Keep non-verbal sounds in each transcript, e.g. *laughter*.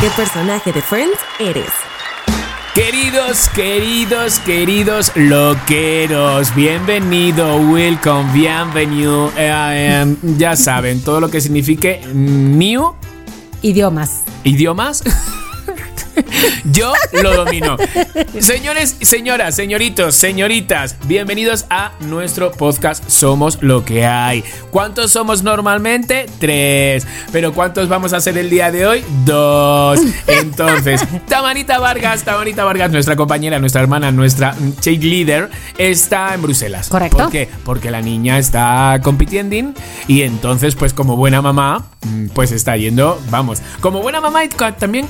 ¿Qué personaje de Friends eres? Queridos, queridos, queridos loqueros, bienvenido, welcome, bienvenido. Eh, em, ya saben, todo lo que signifique new Idiomas. idiomas. *laughs* Yo lo domino. Señores, señoras, señoritos, señoritas, bienvenidos a nuestro podcast Somos lo que hay. ¿Cuántos somos normalmente? Tres. Pero ¿cuántos vamos a ser el día de hoy? Dos. Entonces, *laughs* Tamarita Vargas, Tamarita Vargas, nuestra compañera, nuestra hermana, nuestra cheerleader, está en Bruselas. Correcto. ¿Por qué? Porque la niña está compitiendo y entonces, pues como buena mamá, mm, pues está yendo, vamos, como buena mamá y también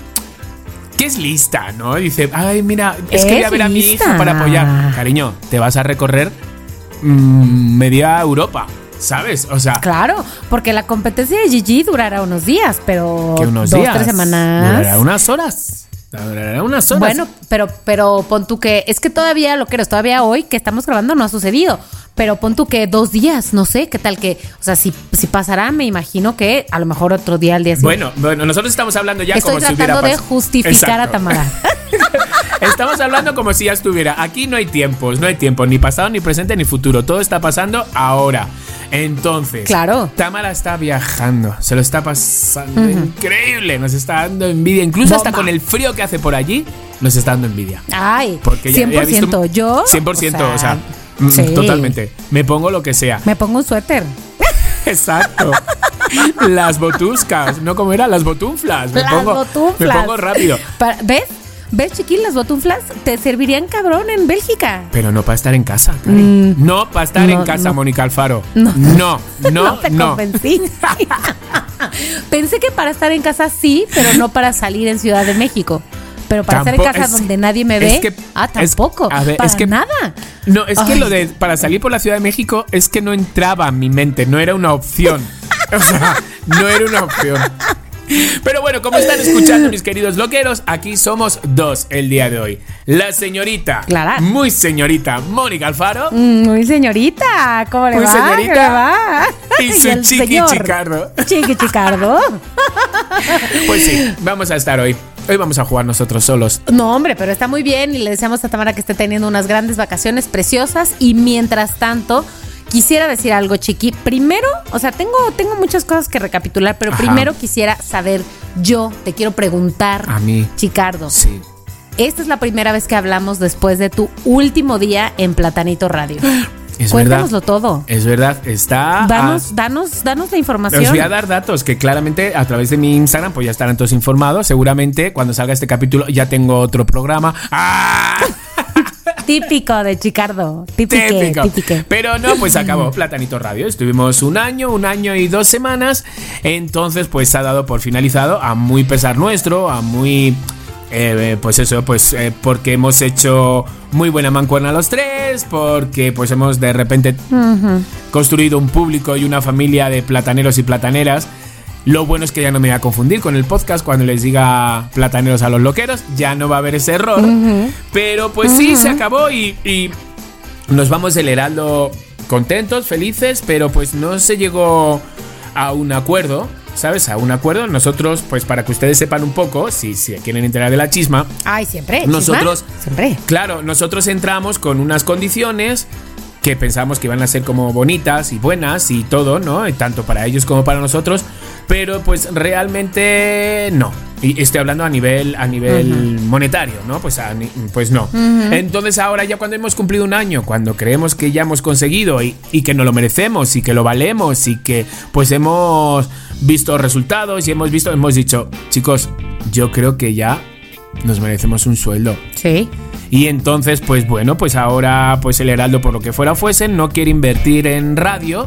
que es lista, ¿no? Dice, ay, mira, es, que voy a ver a mi hija para apoyar. Cariño, te vas a recorrer mm, media Europa, ¿sabes? O sea, Claro, porque la competencia de Gigi durará unos días, pero que unos dos, días. tres semanas. Durará unas horas. Unas horas. Bueno, pero, pero pon tú que, es que todavía lo que eres, todavía hoy que estamos grabando no ha sucedido. Pero pon tú que dos días, no sé, qué tal que, o sea, si, si pasará, me imagino que a lo mejor otro día al día siguiente. Bueno, bueno, nosotros estamos hablando ya Estoy como si hubiera tratando de justificar a. Tamara. *laughs* Estamos hablando como si ya estuviera. Aquí no hay tiempos, no hay tiempo, ni pasado, ni presente, ni futuro. Todo está pasando ahora. Entonces, Claro. Tamara está viajando, se lo está pasando increíble, nos está dando envidia, incluso hasta con el frío que hace por allí, nos está dando envidia. Ay, Porque ya- 100%. ya he visto- yo. 100%, o sea, mm, sí. totalmente. Me pongo lo que sea. Me pongo un suéter. *laughs* Exacto. Las botuscas, no como era, las botunflas. Me Las pongo, botunflas. Me pongo rápido. ¿Ves? ¿Ves, chiquín? Las botunflas te servirían cabrón en Bélgica. Pero no para estar en casa. Cari. no para estar no, en casa, no. Mónica Alfaro. No. no, no, *laughs* No te no. convencí. *laughs* Pensé que para estar en casa sí, pero no para salir en Ciudad de México. Pero para estar en casa es- donde nadie me es ve. que- ah, es- tampoco. a ver, para es que- nada. No, es que lo de para salir por la Ciudad de México es que no entraba en mi mente, no era una opción. *laughs* O sea, no era una opción. *laughs* Pero bueno, como están escuchando mis queridos loqueros, aquí somos dos el día de hoy. La señorita, Clara. muy señorita Mónica Alfaro Mm, Muy señorita, ¿cómo le Muy va? señorita. ¿Cómo le va? *laughs* Y su el chiqui señor. chicardo. Chiqui chicardo. *laughs* Pues sí, vamos a estar hoy. Hoy vamos a jugar nosotros solos. No, hombre, pero está muy bien y le deseamos a Tamara que esté teniendo unas grandes vacaciones preciosas y mientras tanto quisiera decir algo, Chiqui. Primero, o sea, tengo, tengo muchas cosas que recapitular, pero Ajá. primero quisiera saber, yo te quiero preguntar, A mí. Chicardo, Sí. esta es la primera vez que hablamos después de tu último día en Platanito Radio. Es Cuéntanoslo verdad. todo. Es verdad, está. Danos, a- danos, danos la información. voy a dar datos que claramente a través de mi Instagram pues ya estarán todos informados. Seguramente cuando salga este capítulo ya tengo otro programa. ¡Ah! *laughs* Típico de Chicardo. Típico. Pero no, pues acabó Platanito Radio. Estuvimos un año, un año y dos semanas. Entonces, pues ha dado por finalizado a muy pesar nuestro, a muy. eh, pues eso, pues eh, porque hemos hecho muy buena mancuerna los tres, porque pues hemos de repente construido un público y una familia de plataneros y plataneras. Lo bueno es que ya no me voy a confundir con el podcast cuando les diga plataneros a los loqueros, ya no va a haber ese error. Pero pues sí, se acabó y, y nos vamos del Heraldo contentos, felices, pero pues no se llegó a un acuerdo, ¿sabes? A un acuerdo. Nosotros, pues para que ustedes sepan un poco, si, si quieren enterar de la chisma, Ay, siempre. chisma. Nosotros- Siempre. Claro, nosotros entramos con unas condiciones que pensamos que iban a ser como bonitas y buenas y todo, ¿no? Tanto para ellos como para nosotros, pero pues realmente no. Y estoy hablando a nivel a nivel monetario, ¿no? Pues a pues no. Entonces ahora ya cuando hemos cumplido un año, cuando creemos que ya hemos conseguido y, y que nos lo merecemos y que lo valemos y que pues hemos visto resultados y hemos visto hemos dicho, chicos, yo creo que ya nos merecemos un sueldo. Sí. Y entonces, pues bueno, pues ahora pues el Heraldo por lo que fuera fuese no quiere invertir en radio,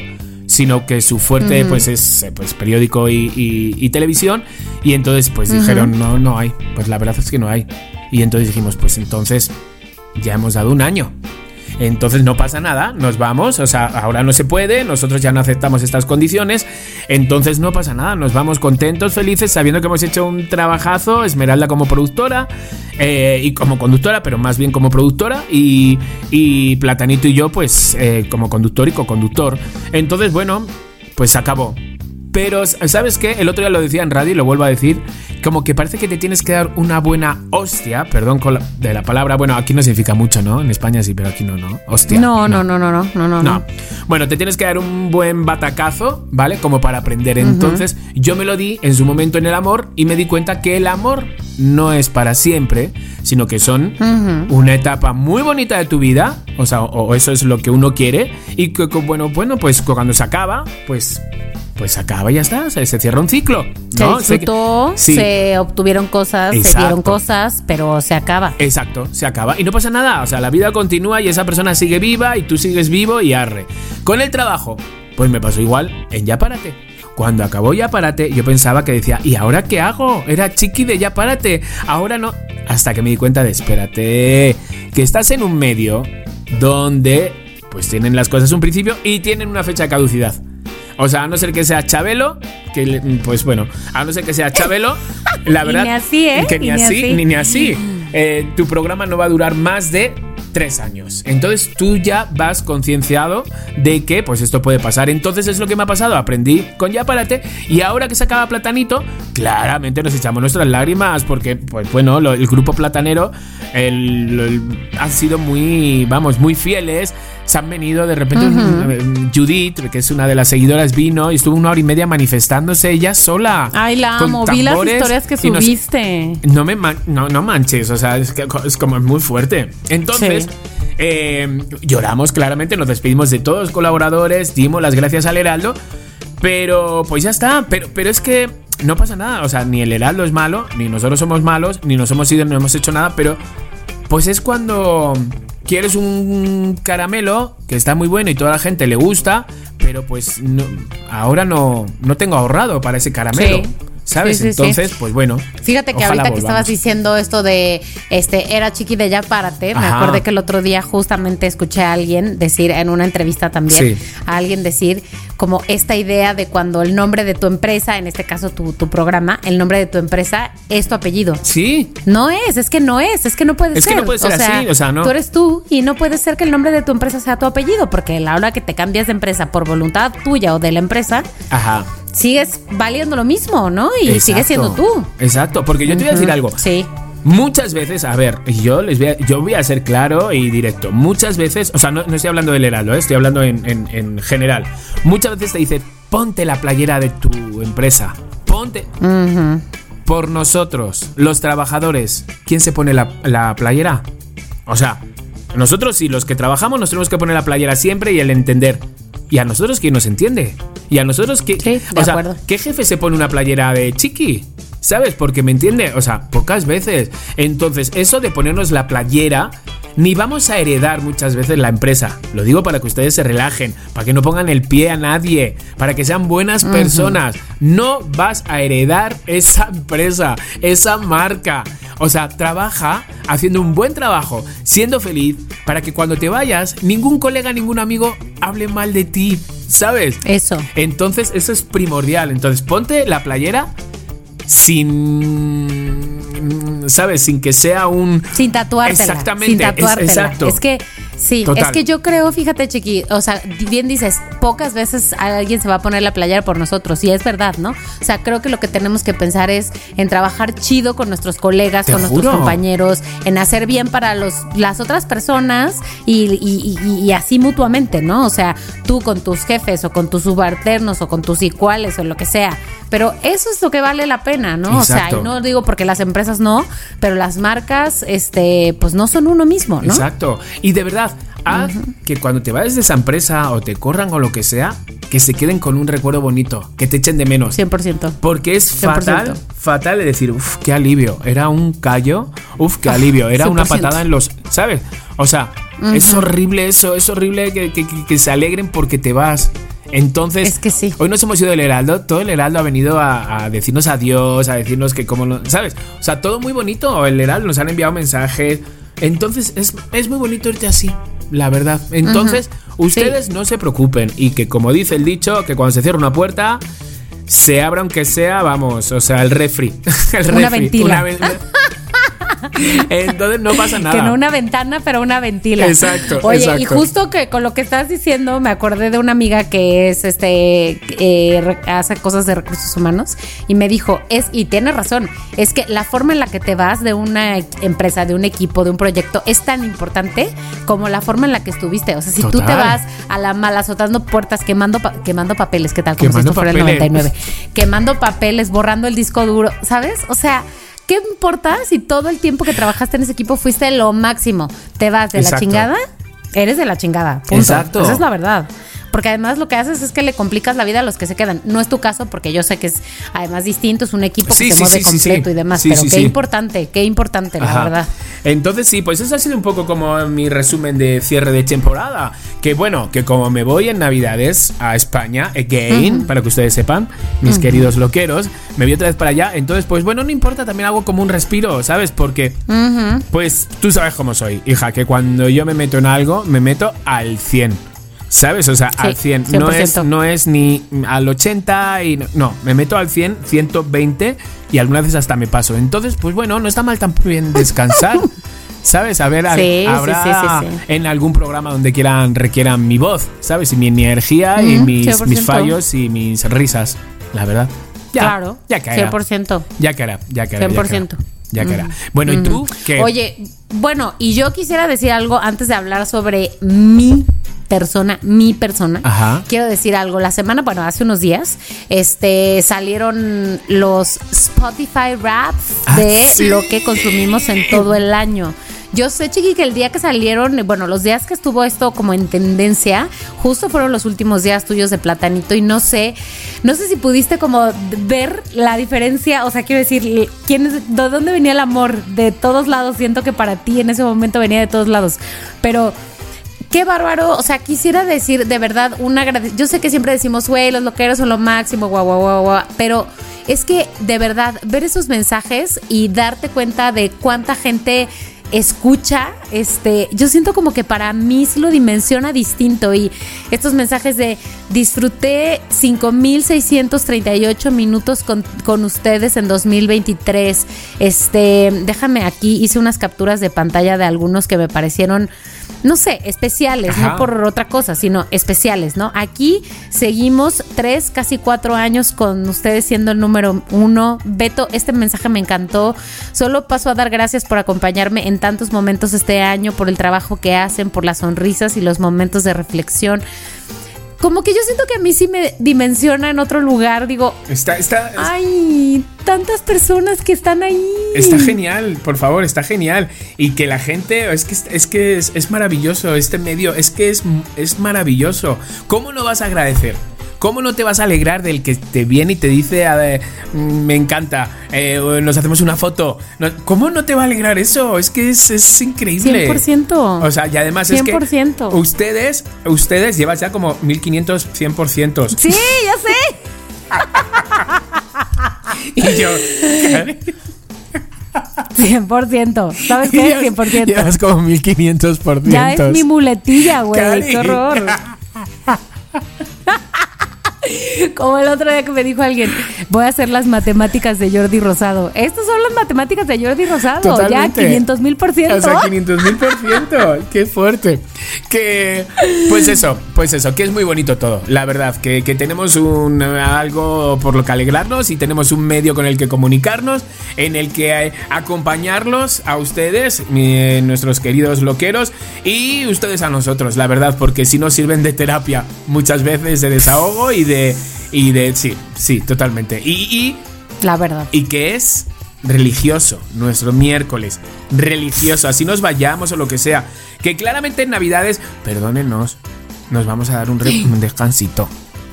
sino que su fuerte pues es eh, pues periódico y, y- y televisión. Y entonces pues dijeron no no hay pues la verdad es que no hay. Y entonces dijimos pues entonces ya hemos dado un año entonces no pasa nada, nos vamos, o sea, ahora no se puede, nosotros ya no aceptamos estas condiciones, entonces no pasa nada, nos vamos contentos, felices, sabiendo que hemos hecho un trabajazo, Esmeralda como productora eh, y como conductora, pero más bien como productora, y, y Platanito y yo pues eh, como conductor y co-conductor. Entonces, bueno, pues acabó. Pero, ¿sabes qué? El otro día lo decía en radio y lo vuelvo a decir. Como que parece que te tienes que dar una buena hostia. Perdón con la- de la palabra. Bueno, aquí no significa mucho, ¿no? En España sí, pero aquí no, ¿no? Hostia. No, no, no, no, no, no, no. No. Bueno, te tienes que dar un buen batacazo, ¿vale? Como para aprender. Entonces, yo me lo di en su momento en el amor y me di cuenta que el amor no es para siempre, sino que son una etapa muy bonita de tu vida, o sea, o, o eso es lo que uno quiere y que, que, bueno, bueno, pues cuando se acaba, pues pues acaba y ya está, se, se cierra un ciclo, Se disfrutó, Sí. se obtuvieron cosas, se dieron cosas, pero se acaba. Exacto, se acaba. Y no pasa nada. O sea, la vida continúa y esa persona sigue viva y tú sigues vivo y arre. Con el trabajo, pues me pasó igual en Ya Párate. Cuando acabó Ya Párate, yo pensaba que decía, ¿y ahora qué hago? Era chiqui de Ya Párate. Ahora no. Hasta que me di cuenta de, espérate, que estás en un medio donde pues tienen las cosas un principio y tienen una fecha de caducidad. O sea, a no ser que sea Chabelo, que pues bueno, a no ser que sea Chabelo, la *laughs* verdad. ni así, ¿eh? Que ni, así, así. ni, ni así. Eh, tu programa no va a durar más de tres años. Entonces tú ya vas concienciado de que pues esto puede pasar. Entonces es lo que me ha pasado. Aprendí con Ya Párate y ahora que se acaba Platanito, claramente nos echamos nuestras lágrimas porque, pues bueno, lo- el grupo platanero el- el- han sido muy, vamos, muy fieles. Se han venido de repente eh, Judith, que es una de las seguidoras, vino y estuvo una hora y media manifestándose ella sola. Ay, la amo. Vi las historias que nos- subiste. no me man- no, no manches, o sea, es, que es como muy fuerte. Entonces, Sí. eh, lloramos claramente, nos despedimos de todos los colaboradores, dimos las gracias al Heraldo, pero pues ya está, pero, pero es que no pasa nada, o sea, ni el Heraldo es malo, ni nosotros somos malos, ni nos hemos ido, no hemos hecho nada, pero pues es cuando quieres un caramelo que está muy bueno y toda la gente le gusta, pero pues no- ahora no, no tengo ahorrado para ese caramelo. Sí. ¿Sabes? Sí, sí, sí. Entonces, pues bueno. Fíjate que ahorita que estabas diciendo esto de este era chiqui de ya párate, me acordé que el otro día justamente escuché a alguien decir en una entrevista también a alguien decir como esta idea de cuando el nombre de tu empresa, en este caso tu, tu programa, el nombre de tu empresa es tu apellido. Sí, No es, es que no es, es que no puede Es que ser. no puede ser así, o sea, no. Tú eres tú y no puede ser que el nombre de tu empresa sea tu apellido, porque a la hora que te cambias de empresa por voluntad tuya o de la empresa, ajá. Sigues valiendo lo mismo, ¿no? Y Exacto. sigues siendo tú. Exacto, porque yo te voy a decir algo. Sí. Muchas veces, a ver, yo les voy a, yo voy a ser claro y directo. Muchas veces, o sea, no, no estoy hablando del Heraldo, ¿eh? estoy hablando en, en- en general. Muchas veces te dice, ponte la playera de tu empresa. Ponte. Por nosotros, los trabajadores, ¿quién se pone la, la playera? O sea, nosotros sí, los que trabajamos nos tenemos que poner la playera siempre y el entender. ¿Y a nosotros quién nos entiende? ¿Y a nosotros qué? Sí, o sea. ¿qué jefe se pone una playera de chiqui? ¿Sabes? Porque me entiende, o sea, pocas veces. Entonces, eso de ponernos la playera, ni vamos a heredar muchas veces la empresa. Lo digo para que ustedes se relajen, para que no pongan el pie a nadie, para que sean buenas personas. No vas a heredar esa empresa, esa marca. O sea, trabaja haciendo un buen trabajo, siendo feliz, para que cuando te vayas, ningún colega, ningún amigo hable mal de ti. ¿Sabes? Eso. Entonces, eso es primordial. Entonces, ponte la playera sin. ¿Sabes? Sin que sea un. Sin tatuártela. Exactamente, Sin es- tatuártela. exacto. Es que, sí, Total. es que yo creo, fíjate, Chiqui, o sea, bien dices, pocas veces alguien se va a poner la playera por nosotros, y es verdad, ¿no? O sea, creo que lo que tenemos que pensar es en trabajar chido con nuestros colegas, con nuestros compañeros, en hacer bien para los, las otras personas y, y- y- y así mutuamente, ¿no? O sea, tú con tus jefes o con tus subalternos o con tus iguales o lo que sea. Pero eso es lo que vale la pena, ¿no? O sea, y no digo porque las empresas no, pero las marcas, este, pues no son uno mismo, ¿no? Exacto. Y de verdad, haz que cuando te vayas de esa empresa o te corran o lo que sea, que se queden con un recuerdo bonito, que te echen de menos. 100%. Porque es 100%. fatal, fatal de decir, uff, qué alivio. Era un callo, uff, qué alivio. Era una 100%. patada en los. ¿Sabes? O sea, es horrible eso, es horrible que, que- que- que se alegren porque te vas. Entonces, Es que sí. hoy nos hemos ido del Heraldo, todo el Heraldo ha venido a, a decirnos adiós, a decirnos que como, no- ¿sabes? O sea, todo muy bonito, el Heraldo nos han enviado mensajes. Entonces, es, es muy bonito irte así, la verdad. Entonces, ustedes no se preocupen y que como dice el dicho, que cuando se cierra una puerta, se abra aunque sea, vamos, o sea, el refri. *laughs* El Una refri, ventila. una ven- *laughs* Entonces no pasa nada. Que no una ventana, pero una ventila. Exacto, Oye, exacto. y justo que con lo que estás diciendo, me acordé de una amiga que es este eh, hace cosas de recursos humanos y me dijo, es, y tiene razón, es que la forma en la que te vas de una empresa, de un equipo, de un proyecto, es tan importante como la forma en la que estuviste. O sea, si tú te vas a la mala azotando puertas, quemando, pa- quemando papeles, ¿qué tal? Como Quemando si esto fuera el papeles. 99. Quemando papeles, borrando el disco duro, ¿sabes? O sea. ¿Qué importa si todo el tiempo que trabajaste en ese equipo fuiste lo máximo? ¿Te vas de la chingada? Eres de la chingada. Punto. Exacto. Esa es la verdad. Porque además lo que haces es que le complicas la vida a los que se quedan. No es tu caso, porque yo sé que es además distinto, es un equipo que Sí, se sí, mueve sí, completo y demás. Pero qué importante, qué importante, la verdad. Entonces sí, pues eso ha sido un poco como mi resumen de cierre de temporada. Que bueno, que como me voy en Navidades a España, again, para que ustedes sepan, mis queridos loqueros, me voy otra vez para allá. Entonces, pues bueno, no importa, también hago como un respiro, ¿sabes? Porque, pues tú sabes cómo soy, hija, que cuando yo me meto en algo, me meto al 100. ¿Sabes? O sea, al 100. No es, 100%. no es ni al 80 y no, no, me meto al 100, 120 y algunas veces hasta me paso. Entonces, pues bueno, no está mal también *laughs* descansar. ¿Sabes? A ver, Sí, habrá sí, sí, sí. en algún programa donde quieran requieran mi voz, ¿sabes? Y mi energía y mis, 100%. mis fallos y mis risas, la verdad. Ya, claro. ya caerá. 100%. Ya caerá, ya caerá. ya 100%. caerá, Ya caerá. Bueno, ¿y tú qué? Oye, bueno, y yo quisiera decir algo antes de hablar sobre mi persona, mi persona. Ajá. Quiero decir algo. La semana, bueno, hace unos días, este, salieron los Spotify Raps Ah, de sí. lo que consumimos en todo el año. Yo sé, Chiqui, que el día que salieron, bueno, los días que estuvo esto como en tendencia, justo fueron los últimos días tuyos de Platanito y no sé, no sé si pudiste como ver la diferencia, o sea, quiero decir, ¿quién es, ¿de dónde venía el amor? De todos lados, siento que para ti en ese momento venía de todos lados, pero... Qué bárbaro, o sea, quisiera decir de verdad un agradecimiento. Yo sé que siempre decimos, güey, los loqueros son lo máximo, guau, guau, guau, guau, pero es que de verdad ver esos mensajes y darte cuenta de cuánta gente escucha, este, yo siento como que para mí sí lo dimensiona distinto y estos mensajes de disfruté 5638 minutos con, con ustedes en 2023. Este, déjame aquí, hice unas capturas de pantalla de algunos que me parecieron no sé, especiales, Ajá. no por otra cosa, sino especiales, ¿no? Aquí seguimos tres, casi cuatro años con ustedes siendo el número uno. Beto, este mensaje me encantó. Solo paso a dar gracias por acompañarme en tantos momentos este año, por el trabajo que hacen, por las sonrisas y los momentos de reflexión. Como que yo siento que a mí sí me dimensiona en otro lugar. Digo, Está, está, ay, tantas personas que están ahí. Está genial, por favor, está genial. Y que la gente, es que es, que es, es maravilloso este medio, es que es, es maravilloso. ¿Cómo no vas a agradecer? ¿Cómo no te vas a alegrar del que te viene y te dice, a ver, mm, me encanta, eh, nos hacemos una foto? ¿Cómo no te va a alegrar eso? Es que es, es increíble. 100%. O sea, y además es que 100%. ustedes, ustedes llevas ya como 1500, 100%. Sí, ya sé. *laughs* Y yo, 100%. ¿Sabes qué? *laughs* 100%. Llevas como 1500%. Ya es mi muletilla, güey. Qué horror. *laughs* *laughs* Como el otro día que me dijo alguien, voy a hacer las matemáticas de Jordi Rosado. Estas son las matemáticas de Jordi Rosado. Totalmente. Ya 500 mil por ciento. O sea, 500 mil por ciento. *laughs* Qué fuerte. Que, pues eso, pues eso, que es muy bonito todo. La verdad, que, que tenemos un algo por lo que alegrarnos y tenemos un medio con el que comunicarnos, en el que eh, acompañarlos a ustedes, mi- nuestros queridos loqueros, y ustedes a nosotros, la verdad, porque si nos sirven de terapia muchas veces de desahogo y de. Y de. Sí, sí, totalmente. Y. y La verdad. y que es religioso, nuestro miércoles, religioso, así nos vayamos o lo que sea, que claramente en Navidades, perdónenos, nos vamos a dar un, *laughs* un descansito.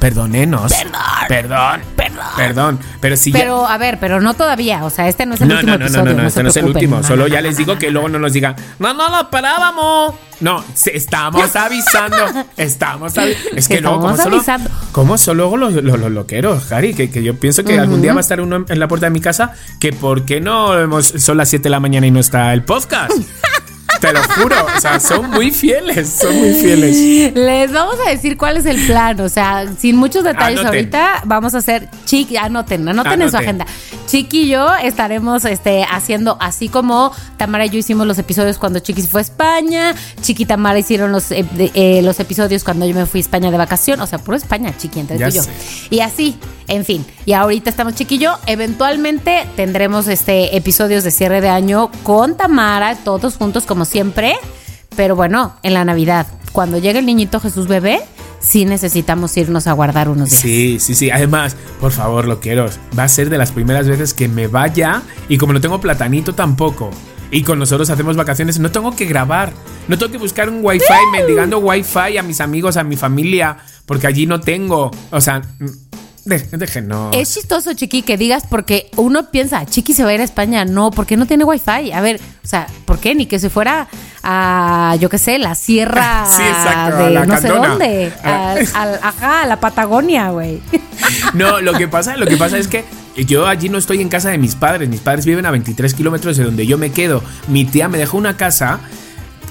Perdonenos. Perdón. Perdón. Perdón. Perdón. Pero si ya- Pero, a ver, pero no todavía. O sea, este no es el no, último no, no, no, episodio. no, no, este no es el último. No, Solo no, ya no, les no. digo que luego no nos digan, no, no lo esperábamos. No, estamos *laughs* avisando. Estamos avisando. Es que luego, Estamos como solo, avisando. ¿cómo son luego los, los, los loqueros, Harry? Que, que yo pienso que algún día va a estar uno en, en la puerta de mi casa. Que ¿por qué no son las 7 de la mañana y no está el podcast? *laughs* Te lo juro. O sea, son muy fieles. Son muy fieles. Les vamos a decir cuál es el plan, o sea, sin muchos detalles Anoten. ahorita, vamos a hacer Chiqui, anoten, anoten en su agenda. Chiqui y yo estaremos este, haciendo así como Tamara y yo hicimos los episodios cuando Chiqui fue a España, Chiqui y Tamara hicieron los, eh, de- eh, los episodios cuando yo me fui a España de vacación, o sea, puro España, Chiqui, entre tú y yo. sé. Y así, en fin, y ahorita estamos Chiqui y yo, eventualmente tendremos este episodios de cierre de año con Tamara, todos juntos como siempre. Pero bueno, en la Navidad, cuando llegue el niñito Jesús bebé, sí necesitamos irnos a guardar unos días. Sí, sí, sí. Además, por favor, loqueros, va a ser de las primeras veces que me vaya y como no tengo platanito tampoco. Y con nosotros hacemos vacaciones, no tengo que grabar, no tengo que buscar un wifi mendigando wifi a mis amigos, a mi familia, porque allí no tengo. O sea, déjenos. Es chistoso, Chiqui, que digas porque uno piensa, Chiqui se va a ir a España. No, porque no tiene wifi. A ver, o sea, ¿por qué? Ni que se fuera a, yo qué sé, la sierra *laughs* Sí, exacto, a de la no sé dónde. A- al- ajá, a la Patagonia, güey. *laughs* No, lo que pasa, lo que pasa es que yo allí no estoy en casa de mis padres. Mis padres viven a 23 kilómetros de donde yo me quedo. Mi tía me dejó una casa.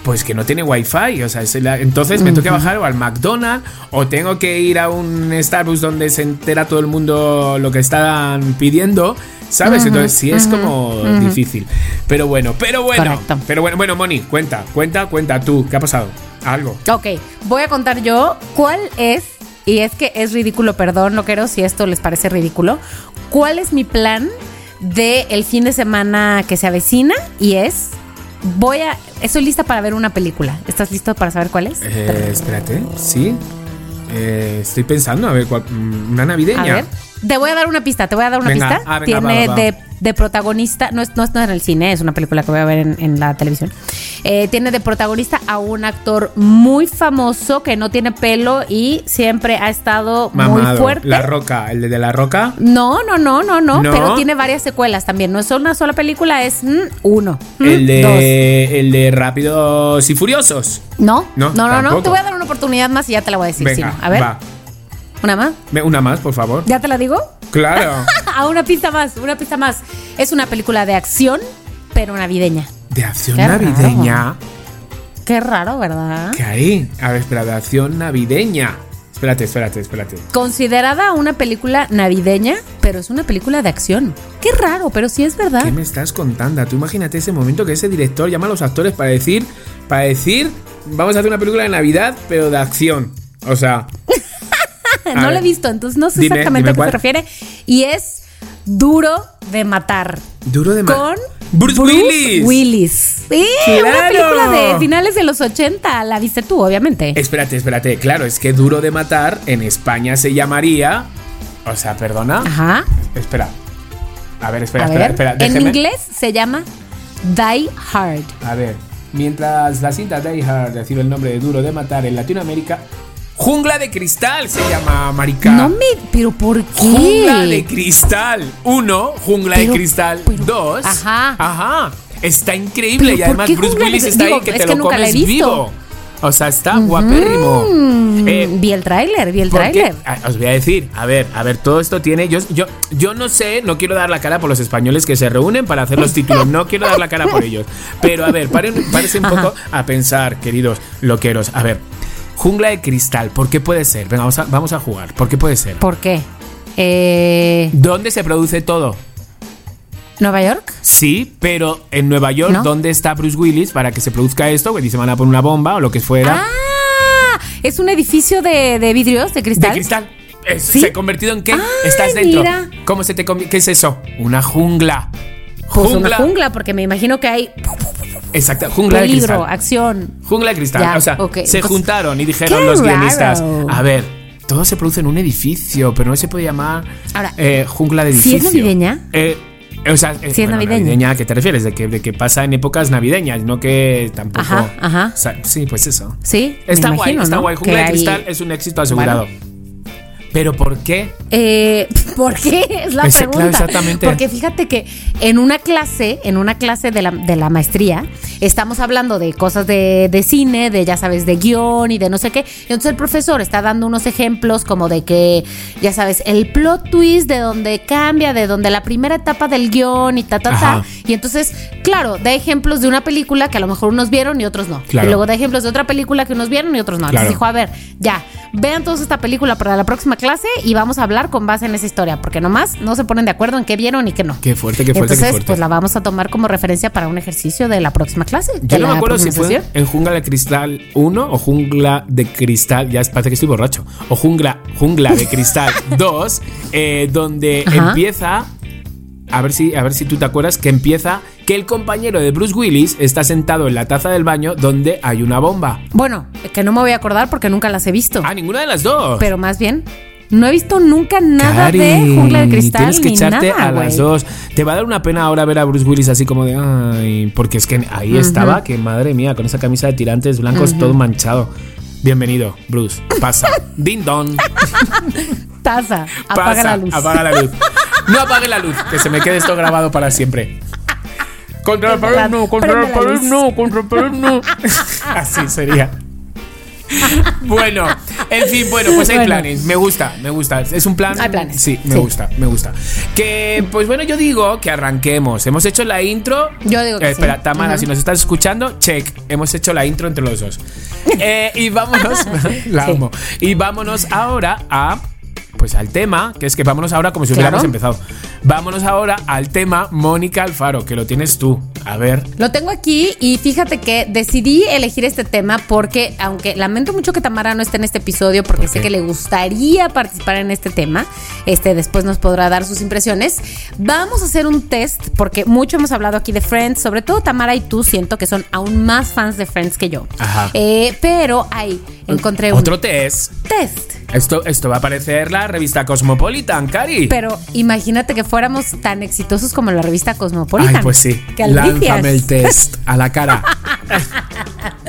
Pues que no tiene wifi, o sea, es la- entonces me tengo que bajar o al McDonald's o tengo que ir a un Starbucks donde se entera todo el mundo lo que están pidiendo, ¿sabes? entonces sí es como difícil. Pero bueno, pero bueno, Correcto. pero bueno, bueno, Moni, cuenta, cuenta, cuenta tú, ¿qué ha pasado? Algo. Ok, voy a contar yo cuál es, y es que es ridículo, perdón, loqueros, si esto les parece ridículo, cuál es mi plan de el fin de semana que se avecina y es, voy a, estoy lista para ver una película. ¿Estás listo para saber cuál es? Eh, espérate, sí. Eh, estoy pensando, a ver, cuál- mm, una A navideña. ver, te voy a dar una pista, te voy a dar una Venga, pista. ah, venga, Tiene va, va, va. De, de protagonista, no, es, no está en el cine, es una película que voy a ver en, en la televisión. Eh, tiene de protagonista a un actor muy famoso que no tiene pelo y siempre ha estado muy fuerte. La Roca, el de, La Roca. No, no, no, no, no, ¿No? pero tiene varias secuelas también. No es una sola película, es mm, uno. mm, El dos. de, el de Rápidos y Furiosos. No, No, no, no, no. Te voy a dar una oportunidad más y ya te la voy a decir. Venga. A ver, va. una más. Una más, por favor. ¿Ya te la digo? Claro. *laughs* A una pista más, una pista más. Es una película de acción, pero navideña. De acción Qué navideña. Qué raro, ¿verdad? ¿Qué hay? A ver, espera, de acción navideña. Espérate, espérate, espérate. Considerada una película navideña, pero es una película de acción. Qué raro, pero sí es verdad. ¿Qué me estás contando? Tú imagínate ese momento que ese director llama a los actores para decir, para decir, vamos a hacer una película de Navidad, pero de acción. O sea, *laughs* no la he visto, entonces no sé Dime, exactamente dime a qué cuál. se refiere. Y es Duro de Matar. duro de ma- Con Bruce, Willis. Willis. Sí, una ¡Claro! película de finales de los 80. La viste tú, obviamente. Espérate, espérate. Claro, es que duro de matar en España se llamaría. O sea, perdona. Ajá. Espera. A ver, espera, A espera, ver. espera. en inglés se llama Die Hard. A ver. Mientras la cinta Die Hard recibe el nombre de duro de matar en Latinoamérica, Jungla de Cristal se llama Marica. No me. ¿Pero por qué? Jungla de Cristal. Uno, Jungla Pero- de Cristal. pero- dos. Ajá. Ajá. Está increíble ¿Pero y además Bruce de Willis está digo, ahí que es te que lo nunca la he comes visto. vivo. O sea, está guapérrimo. Mm, Eh, vi el tráiler, vi el tráiler. Ah, Os voy a decir, a ver, a ver, todo esto tiene. Yo, yo, yo no sé, no quiero dar la cara por los españoles que se reúnen para hacer los títulos, no quiero dar la cara por ellos. Pero a ver, paren, párense un poco a pensar, queridos loqueros. A ver, jungla de cristal, ¿por qué puede ser? Venga, vamos a, vamos a jugar, ¿por qué puede ser? ¿Por qué? Eh, ¿Dónde se produce todo? ¿Nueva York? Sí, pero en Nueva York, ¿No? ¿dónde está Bruce Willis para que se produzca esto? Que se van a poner una bomba o lo que fuera. ¡Ah! Es un edificio de, de vidrios, de De cristal. cristal. Es- ¿Sí? ¿Se ha convertido en qué? Ay, Estás dentro. mira. ¿Cómo se te? ¿Qué es eso? Una jungla. Pues una jungla, porque me imagino que hay Exacto, jungla de cristal. acción. Jungla de cristal. Ya, o sea, se juntaron y dijeron los guionistas. A ver, todo se produce en un edificio, pero no se puede llamar Ahora, eh, jungla de ¿sí edificio. es navideña? Eh, o sea, eh, es navideña. ¿A qué te refieres? De que, de que pasa en épocas navideñas, no que tampoco. Ajá, ajá. O sea, sí, pues eso. Sí, Está guay, imagino, está ¿no? guay. Que Jungla de hay- cristal es un éxito asegurado. ¿Pero por qué? Eh, *laughs* ¿Por qué? Es la Ese- claro, pregunta. exactamente. Porque fíjate que en una clase, en una clase de la, de la maestría, estamos hablando de cosas de, de cine, de ya sabes, de guion y de no sé qué. Y entonces el profesor está dando unos ejemplos como de que, ya sabes, el plot twist de donde cambia, de donde la primera etapa del guion y ta, ta, Ajá. ta. Y entonces, claro, da ejemplos de una película que a lo mejor unos vieron y otros no. Claro. Y luego da ejemplos de otra película que unos vieron y otros no. Claro. Entonces dijo, a ver, ya, vean todos esta película para la próxima clase y vamos a hablar con base en esa historia, porque nomás no se ponen de acuerdo en qué vieron y qué no. Qué fuerte, qué fuerte, Entonces, qué fuerte. pues la vamos a tomar como referencia para un ejercicio de la próxima clase. Yo no me acuerdo si fue en Jungla de Cristal 1 o Jungla de Cristal, ya parece que estoy borracho, o Jungla, Jungla de Cristal *laughs* 2, eh, donde Ajá. empieza, a ver, si, a ver si tú te acuerdas, que empieza que el compañero de Bruce Willis está sentado en la taza del baño donde hay una bomba. Bueno, que no me voy a acordar porque nunca las he visto. Ah, ninguna de las dos. Pero más bien, no he visto nunca nada de Jungla de Cristal Tienes que ni echarte nada, a las dos. Te va a dar una pena ahora ver a Bruce Willis así como de. Ay, porque es que ahí estaba, que madre mía, con esa camisa de tirantes blancos todo manchado. Bienvenido, Bruce. Pasa. *laughs* Ding dong. *laughs* Taza, apaga Pasa, la luz. Apaga la luz. No apague la luz, que se me quede esto grabado para siempre. Contra la pared no, contra la pared no, contra la pared no. Así sería. Bueno, en fin, bueno, pues hay Bueno. planes. Me gusta, me gusta. Es un plan. Hay planes. Sí, me Sí. gusta, me gusta. Que, pues bueno, yo digo que arranquemos. Hemos hecho la intro. Yo digo que Eh, Espera, sí. Tamara, si nos estás escuchando, check. Hemos hecho la intro entre los dos. Eh, y vámonos. *laughs* la Sí. amo. Y vámonos ahora a. Pues al tema, que es que vámonos ahora como si hubiéramos empezado. Vámonos ahora al tema Mónica Alfaro, que lo tienes tú. A ver. Lo tengo aquí y fíjate que decidí elegir este tema porque, aunque lamento mucho que Tamara no esté en este episodio porque ¿Por sé que le gustaría participar en este tema, este después nos podrá dar sus impresiones. Vamos a hacer un test porque mucho hemos hablado aquí de Friends, sobre todo Tamara y tú siento que son aún más fans de Friends que yo. Ajá. Eh, pero ahí encontré un Otro test. test. Esto, esto va a aparecer la revista Cosmopolitan, Cari. Pero imagínate que fuéramos tan exitosos como la revista Cosmopolitan. Ay, pues sí. Lánzame el test a la cara. *laughs*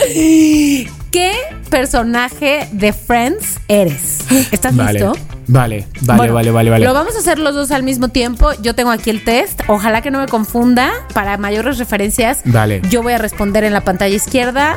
¿Qué personaje de Friends eres? ¿Estás Vale. listo? Vale, vale, Bueno, vale, vale, vale. Lo vamos a hacer los dos al mismo tiempo. Yo tengo aquí el test. Ojalá que no me confunda. Para mayores referencias, Vale. yo voy a responder en la pantalla izquierda.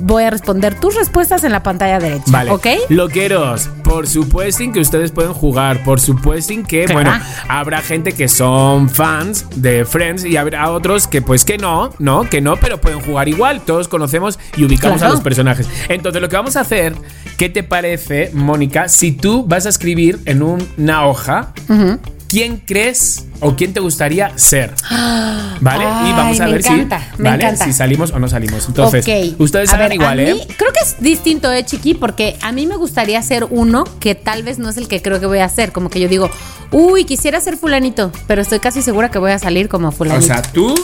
Voy a responder tus respuestas en la pantalla derecha. Vale. ¿Ok? Loqueros, por supuesto que ustedes pueden jugar. Por supuesto que, Claro. bueno, habrá gente que son fans de Friends y habrá otros que, pues, que no, no, que no, pero pueden jugar igual. Todos conocemos y ubicamos Claro. a los personajes. Entonces, lo que vamos a hacer, ¿qué te parece, Mónica, si tú vas a escribir en una hoja quién crees o quién te gustaría ser? ¿Vale? y vamos a ver encanta, si, ¿vale? encanta. si salimos o no salimos. Entonces, ustedes A ver, igual, a ¿eh? mí- creo que es distinto, ¿eh, Chiqui? Porque a mí me gustaría ser uno que tal vez no es el que creo que voy a hacer. Como que yo digo, uy, quisiera ser fulanito, pero estoy casi segura que voy a salir como O fulanito. sea, tú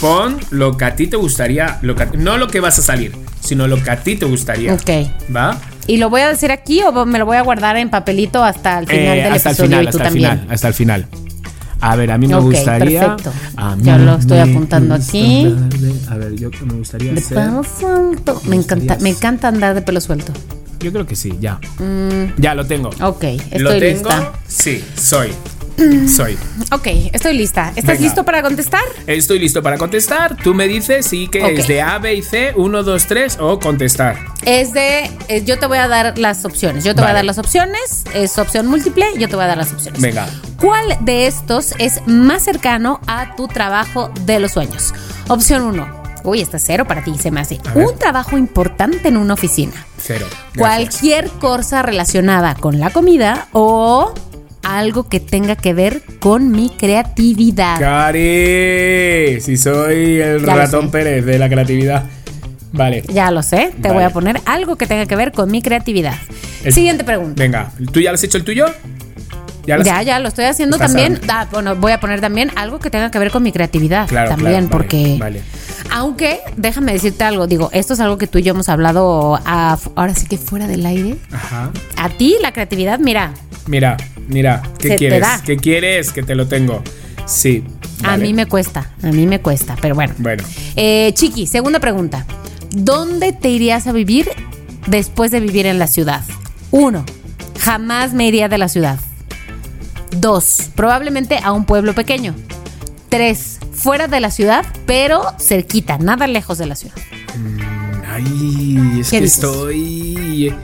pon lo que a ti te gustaría, lo que a- no lo que vas a salir, sino lo que a ti te gustaría. Ok. ¿Va? ¿Y lo voy a decir aquí o me lo voy a guardar en papelito hasta el final Eh, del hasta el episodio final, y tú hasta el también? final, hasta el final. A ver, a mí me gustaría. perfecto. a Ya lo estoy apuntando aquí. gustaría- A ver, yo me gustaría De ser. pelo suelto. Me encanta, me encanta andar de pelo suelto. Yo creo que sí, ya. Ya lo tengo. Ok, lo estoy tengo. lista. Sí, soy. Soy. Ok, estoy lista. ¿Estás Venga. listo para contestar? Estoy listo para contestar. Tú me dices si que es de A, B y C, 1, 2, 3 o contestar. Es de. eh, yo te voy a dar las opciones. Yo te voy a dar las opciones. Es opción múltiple. Yo te voy a dar las opciones. Venga. ¿Cuál de estos es más cercano a tu trabajo de los sueños? Opción 1. Uy, está cero para ti, se me hace. Un trabajo importante en una oficina. Cero. Gracias. Cualquier cosa relacionada con la comida o algo que tenga que ver con mi creatividad. Cari, si soy el Ya ratón. Pérez de la creatividad. Vale. Ya lo sé, te Vale. voy a poner algo que tenga que ver con mi creatividad. Siguiente pregunta. Venga, ¿tú ya has hecho el tuyo? ¿Ya Ya, ya, lo estoy haciendo también. Ah, bueno, voy a poner también algo que tenga que ver con mi creatividad. Claro, también, claro, vale, porque. vale. Aunque, déjame decirte algo. Digo, esto es algo que tú y yo hemos hablado a- ahora sí que fuera del aire. Ajá. A ti, la creatividad, mira, Mira, mira, ¿qué Se quieres? ¿Qué quieres? Que te lo tengo. Sí. a mí me cuesta. A mí me cuesta. Pero bueno. Bueno, Eh, Chiqui, segunda pregunta. ¿Dónde te irías a vivir después de vivir en la ciudad? Uno, jamás me iría de la ciudad. Dos, probablemente a un pueblo pequeño. Tres, fuera de la ciudad, pero cerquita, nada lejos de la ciudad. Ay, es ¿Qué que dices? estoy.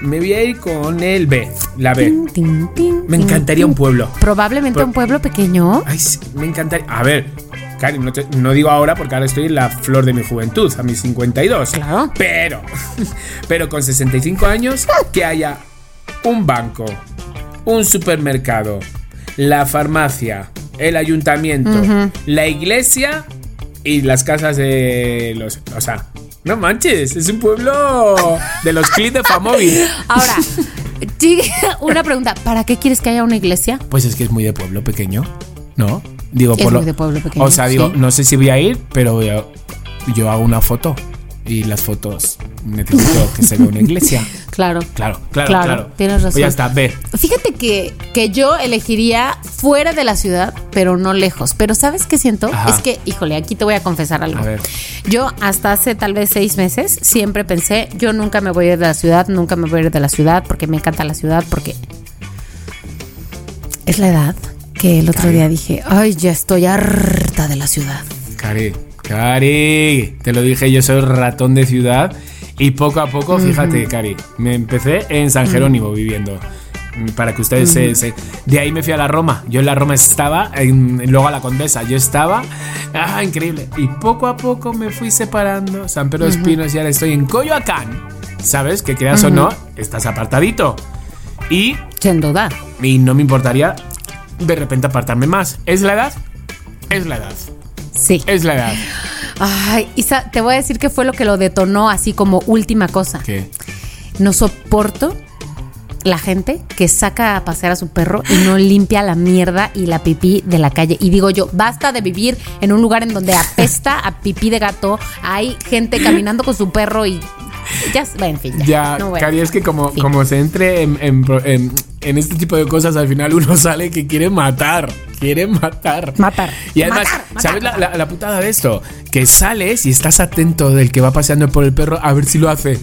Me voy a ir con el B, la B. Tin, tin, tin, Me encantaría un pueblo. Probablemente Pro- un pueblo pequeño. Ay, sí, me encantaría. A ver, Cari, no, te- no digo ahora porque ahora estoy en la flor de mi juventud, a mis 52. Claro. Pero, *laughs* pero con 65 años, que haya un banco, un supermercado, la farmacia, el ayuntamiento, la iglesia y las casas de los. O sea, no manches, es un pueblo de los clips de Famóvil. *laughs* Ahora, una pregunta. ¿Para qué quieres que haya una iglesia? Pues es que es muy de pueblo pequeño, ¿no? Digo, Es por muy lo- de pueblo pequeño, O sea, digo, sí. no sé si voy a ir, pero yo, yo hago una foto. Y las fotos necesito que se vea una iglesia. *laughs* Claro. Claro, claro, Claro, claro. tienes Pues razón. ya está, ve. Fíjate que, que yo elegiría fuera de la ciudad, pero no lejos. Pero ¿sabes qué siento? Ajá. Es que, híjole, aquí te voy a confesar algo. A ver. Yo hasta hace tal vez seis meses siempre pensé, yo nunca me voy a ir de la ciudad, nunca me voy a ir de la ciudad porque me encanta la ciudad, porque es la edad que el otro día dije, ay, ya estoy harta de la ciudad. Cari, Cari, te lo dije, yo soy ratón de ciudad. Y poco a poco, fíjate, Cari, me empecé en San Jerónimo viviendo. Mm, Para que ustedes se, se- De ahí me fui a la Roma. Yo en la Roma estaba, en- luego a la Condesa. Yo estaba. Ah, increíble. Y poco a poco me fui separando. San Pedro de Espinos y ahora estoy en Coyoacán. ¿Sabes? Que creas o no, estás apartadito. Y, Sin duda. y no me importaría de repente apartarme más. ¿Es la edad? Es la edad. Sí. Es la edad. Ay, Isa, te voy a decir que fue lo que lo detonó así como última cosa. ¿Qué? No soporto la gente que saca a pasear a su perro y no limpia la mierda y la pipí de la calle. Y digo yo, basta de vivir en un lugar en donde apesta a pipí de gato, hay gente caminando con su perro y ya, bueno, en fin, ya. Ya, no a- Cari, es que como, como se entre en, en en- en este tipo de cosas, al final uno *laughs* sale que quiere matar. Quiere matar. Matar. Y además, Matar, matar, ¿sabes la, la- la putada de esto? Que sales y estás atento del que va paseando por el perro a ver si lo hace.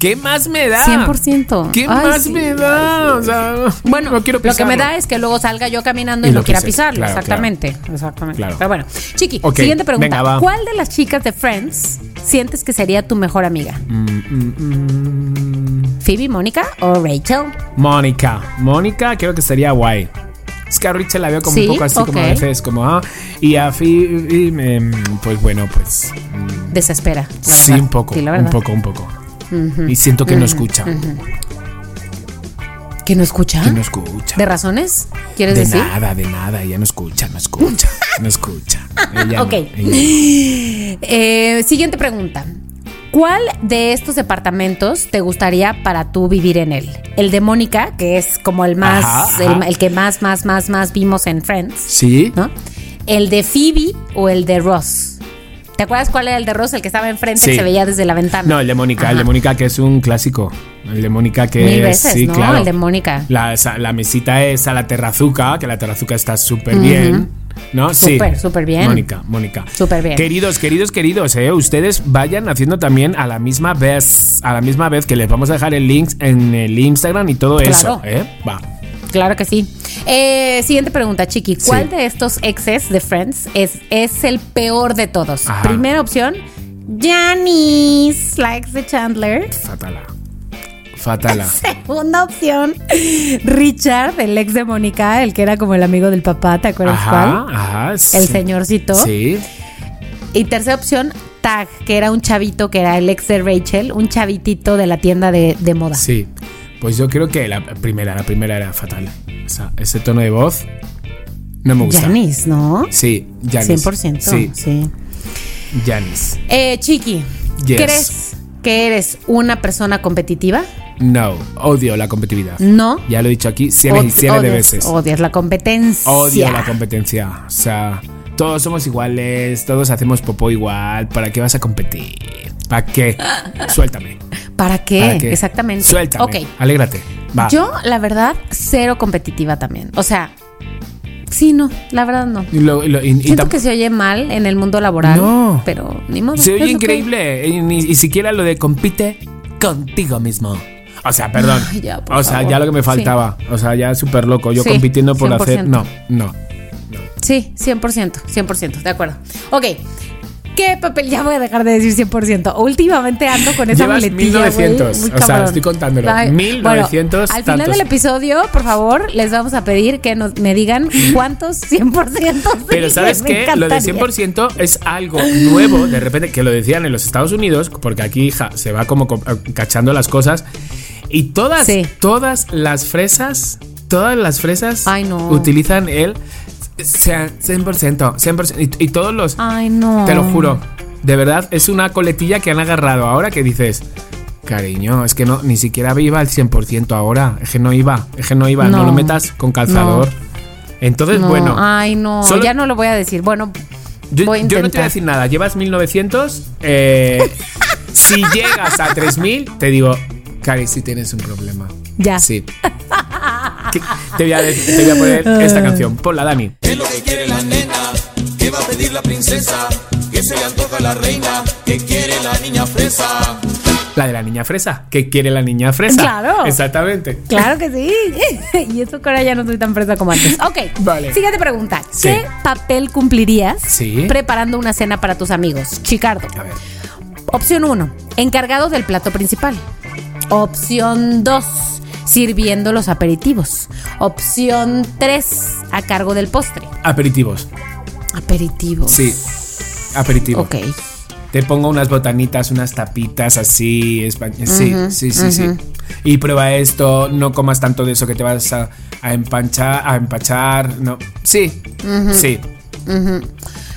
¿Qué más me da? 100%. ¿Qué Ay, más sí, me da? O sea, Bueno, no quiero lo que me da es que luego salga yo caminando y, Y no quiera pisarlo. claro, exactamente. Exactamente. Claro. Pero bueno, Chiqui, siguiente pregunta. venga. ¿Cuál de las chicas de Friends sientes que sería tu mejor amiga? ¿Phoebe, Mónica o Rachel? Mónica. Mónica creo que sería guay. Es que a Richard la veo como Sí, un poco así, como a veces, como, ah, y a Phoebe, em, pues bueno, pues mm, Desespera. la Sí, verdad. un poco, Sí, la un poco, un poco. Y siento que no escucha. ¿Que no escucha? Que no escucha. ¿De razones? ¿Quieres De decir? nada, de nada. Ella no escucha, no escucha, no escucha. Ella no, Ok. ella- *gasps* Eh, siguiente pregunta. ¿Cuál de estos departamentos te gustaría para tú vivir en él? El de Mónica, que es como el más, Ajá, el, el que más, más, más, más vimos en Friends, Sí. ¿no? El de Phoebe o el de Ross. ¿Te acuerdas cuál era el de Ross? El que estaba enfrente Sí. que se veía desde la ventana. No, el de Mónica, el de. Mónica que es un clásico. El de Mónica que Mil es. veces, sí, ¿no? claro. El de Mónica. La, la mesita esa, la terrazuca, que la terrazuca está súper bien. ¿No? Sí. Súper, súper bien. Mónica, Mónica. Súper bien. Queridos, queridos, queridos, eh, ustedes vayan haciendo también a la misma vez, a la misma vez que les vamos a dejar el link en el Instagram y todo Claro. eso, ¿eh? Va. Claro que sí. Eh, siguiente pregunta, Chiqui. ¿Cuál Sí. de estos exes de Friends es, es el peor de todos? Ajá. Primera opción, Janice, la ex de Chandler. Fatala. Fatala. *laughs* Segunda opción, Richard, el ex de Mónica, el que era como el amigo del papá, ¿te acuerdas Ajá, cuál? ajá. El sí. señorcito. Sí. Y tercera opción, Tag, que era un chavito, que era el ex de Rachel, un chavitito de la tienda de, de moda. Sí. Pues yo creo que la primera, la primera era fatal. O sea, ese tono de voz no me gusta. Janice, ¿no? Sí, Janis. 100%. Sí, sí. Janis. Eh, Chiqui, Yes. ¿crees que eres una persona competitiva? No, odio la competitividad. No. Ya lo he dicho aquí cientos y Od- cientos de veces. Odias la competencia. Odio la competencia. O sea, todos somos iguales, todos hacemos popó igual. ¿Para qué vas a competir? ¿Para qué? *laughs* Suéltame. ¿Para qué? ¿Para qué? Exactamente. Suéltame. Ok. Alégrate. Va. Yo, la verdad, cero competitiva también. O sea, sí, no, la verdad no. Y lo- y lo- y- y Siento que se oye mal en el mundo laboral. No. Pero ni modo. Se oye que- increíble. Y ni siquiera lo de compite contigo mismo. O sea, perdón. Ay, ya, por o sea, favor. ya lo que me Sí. faltaba. O sea, ya súper loco. Yo Sí, compitiendo por 100%. hacer. No, no. Sí, 100%, 100%, de acuerdo. Ok. ¿Qué papel? Ya voy a dejar de decir 100%. Últimamente ando con esa Llevas muletilla, 1900, güey, muy o sea, estoy contándolo. Ay, 1900 Bueno, al final tantos. del episodio, por favor, les vamos a pedir que nos, me digan cuántos 100%. Pero ¿sabes *laughs* qué? Lo de encantaría. 100% es algo nuevo, de repente, que lo decían en los Estados Unidos, porque aquí, hija, se va como co- cachando las cosas. Y todas, Sí. todas las fresas, todas las fresas Ay, no. utilizan el 100%, 100%. Y, y todos los... Ay, no. Te lo juro. De verdad, es una coletilla que han agarrado ahora que dices... Cariño, es que no, ni siquiera iba al 100% ahora. Es que no iba, es que no iba. No, No. lo metas con calzador. Entonces, No, bueno. Ay, no. solo- Ya no lo voy a decir. Bueno, Yo, Voy a yo no te voy a decir nada. Llevas 1900. eh, *laughs* si llegas a 3000, te digo, Cari, si tienes un problema. ya. Sí. *laughs* Te voy, a, te voy a poner esta canción. Ponla, Dani. ¿Qué es lo que quiere la nena? ¿Qué va a pedir la princesa? ¿Qué se le antoja a la reina? ¿Qué quiere la niña fresa? La de la niña fresa. ¿Qué quiere la niña fresa? Claro. Exactamente. Claro que sí. *laughs* y eso que ahora ya no soy tan fresa como antes. Ok. Vale. Siguiente pregunta. Sí. ¿Qué papel cumplirías Sí. preparando una cena para tus amigos? Chicardo. A ver. Opción 1. Encargado del plato principal. Opción 2. Sirviendo los aperitivos. Opción 3. A cargo del postre. Aperitivos. Aperitivos. Sí. Aperitivo. Ok. Te pongo unas botanitas, unas tapitas así. espa- Sí, sí, sí, sí. Y prueba esto. No comas tanto de eso que te vas a, a empanchar, a empachar. No. Sí. Sí.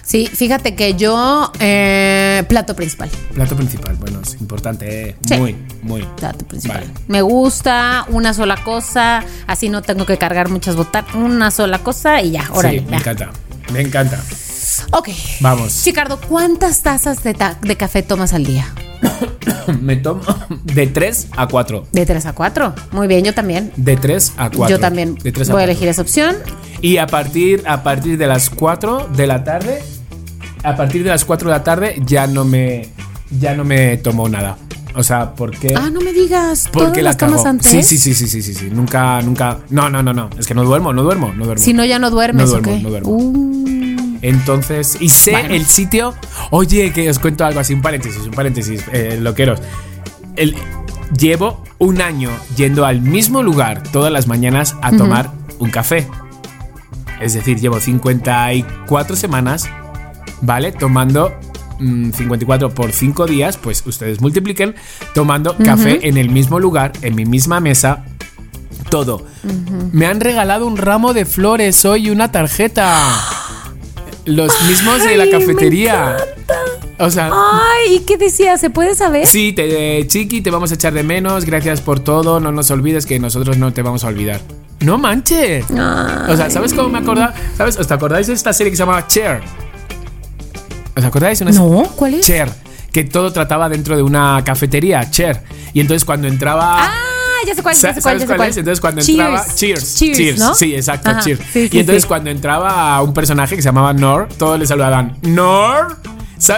Sí, fíjate que yo. eh, plato principal. Plato principal. Bueno, es importante. eh. Sí. Muy, muy. Plato principal. Vale. Me gusta una sola cosa, así no tengo que cargar muchas botanas, una sola cosa y ya, órale. sí, me ya. encanta. Me encanta. Ok. Vamos. Chicardo, ¿cuántas tazas de, ta- de café tomas al día? *coughs* Me tomo *coughs* de 3 a 4. De 3 a 4. Muy bien, yo también. De 3 a 4. Yo también De 3 a voy a 4. elegir esa opción. Y a partir, a partir de las 4 de la tarde, a partir de las 4 de la tarde ya no me, ya no me tomo nada. O sea, porque... Ah, no me digas. porque ¿Todas la las tomas antes? Sí, sí, sí, sí, sí, sí, sí. Nunca, nunca... No, no, no, no. Es que no duermo, no duermo, no duermo. Si no, ya no duermes, No ¿o duermo, no duermo. Uh, Entonces, y sé Bueno. el sitio. Oye, que os cuento algo así, un paréntesis, un paréntesis, eh, loqueros. El, llevo un año yendo al mismo lugar todas las mañanas a tomar un café. Es decir, llevo 54 semanas, ¿vale? Tomando mm, 54 por 5 días, pues ustedes multipliquen, tomando café en el mismo lugar, en mi misma mesa, todo. Me han regalado un ramo de flores hoy y una tarjeta. Los mismos de la Ay, me cafetería. O sea, Ay, ¿y qué decía? ¿Se puede saber? sí, te, Chiqui, te vamos a echar de menos. Gracias por todo. No nos olvides que nosotros no te vamos a olvidar. No manches. O sea, ¿sabes cómo me acordaba? ¿Sabes? ¿Os acordáis de esta serie que se llamaba Cher? ¿Os acordáis? Una No, ¿cuál es? Cher. Que todo trataba dentro de una cafetería, Cher. Y entonces cuando entraba. Ah, ya sé cuál, ya sé cuál, ¿Sabes ya sé cuál, es? Entonces cuando Cheers. entraba Cheers, Cheers, ¿no? sí, exacto, Ajá, Cheers. sí, sí, y entonces sí. cuando entraba un personaje que se llamaba Nor, todos le saludaban Nor.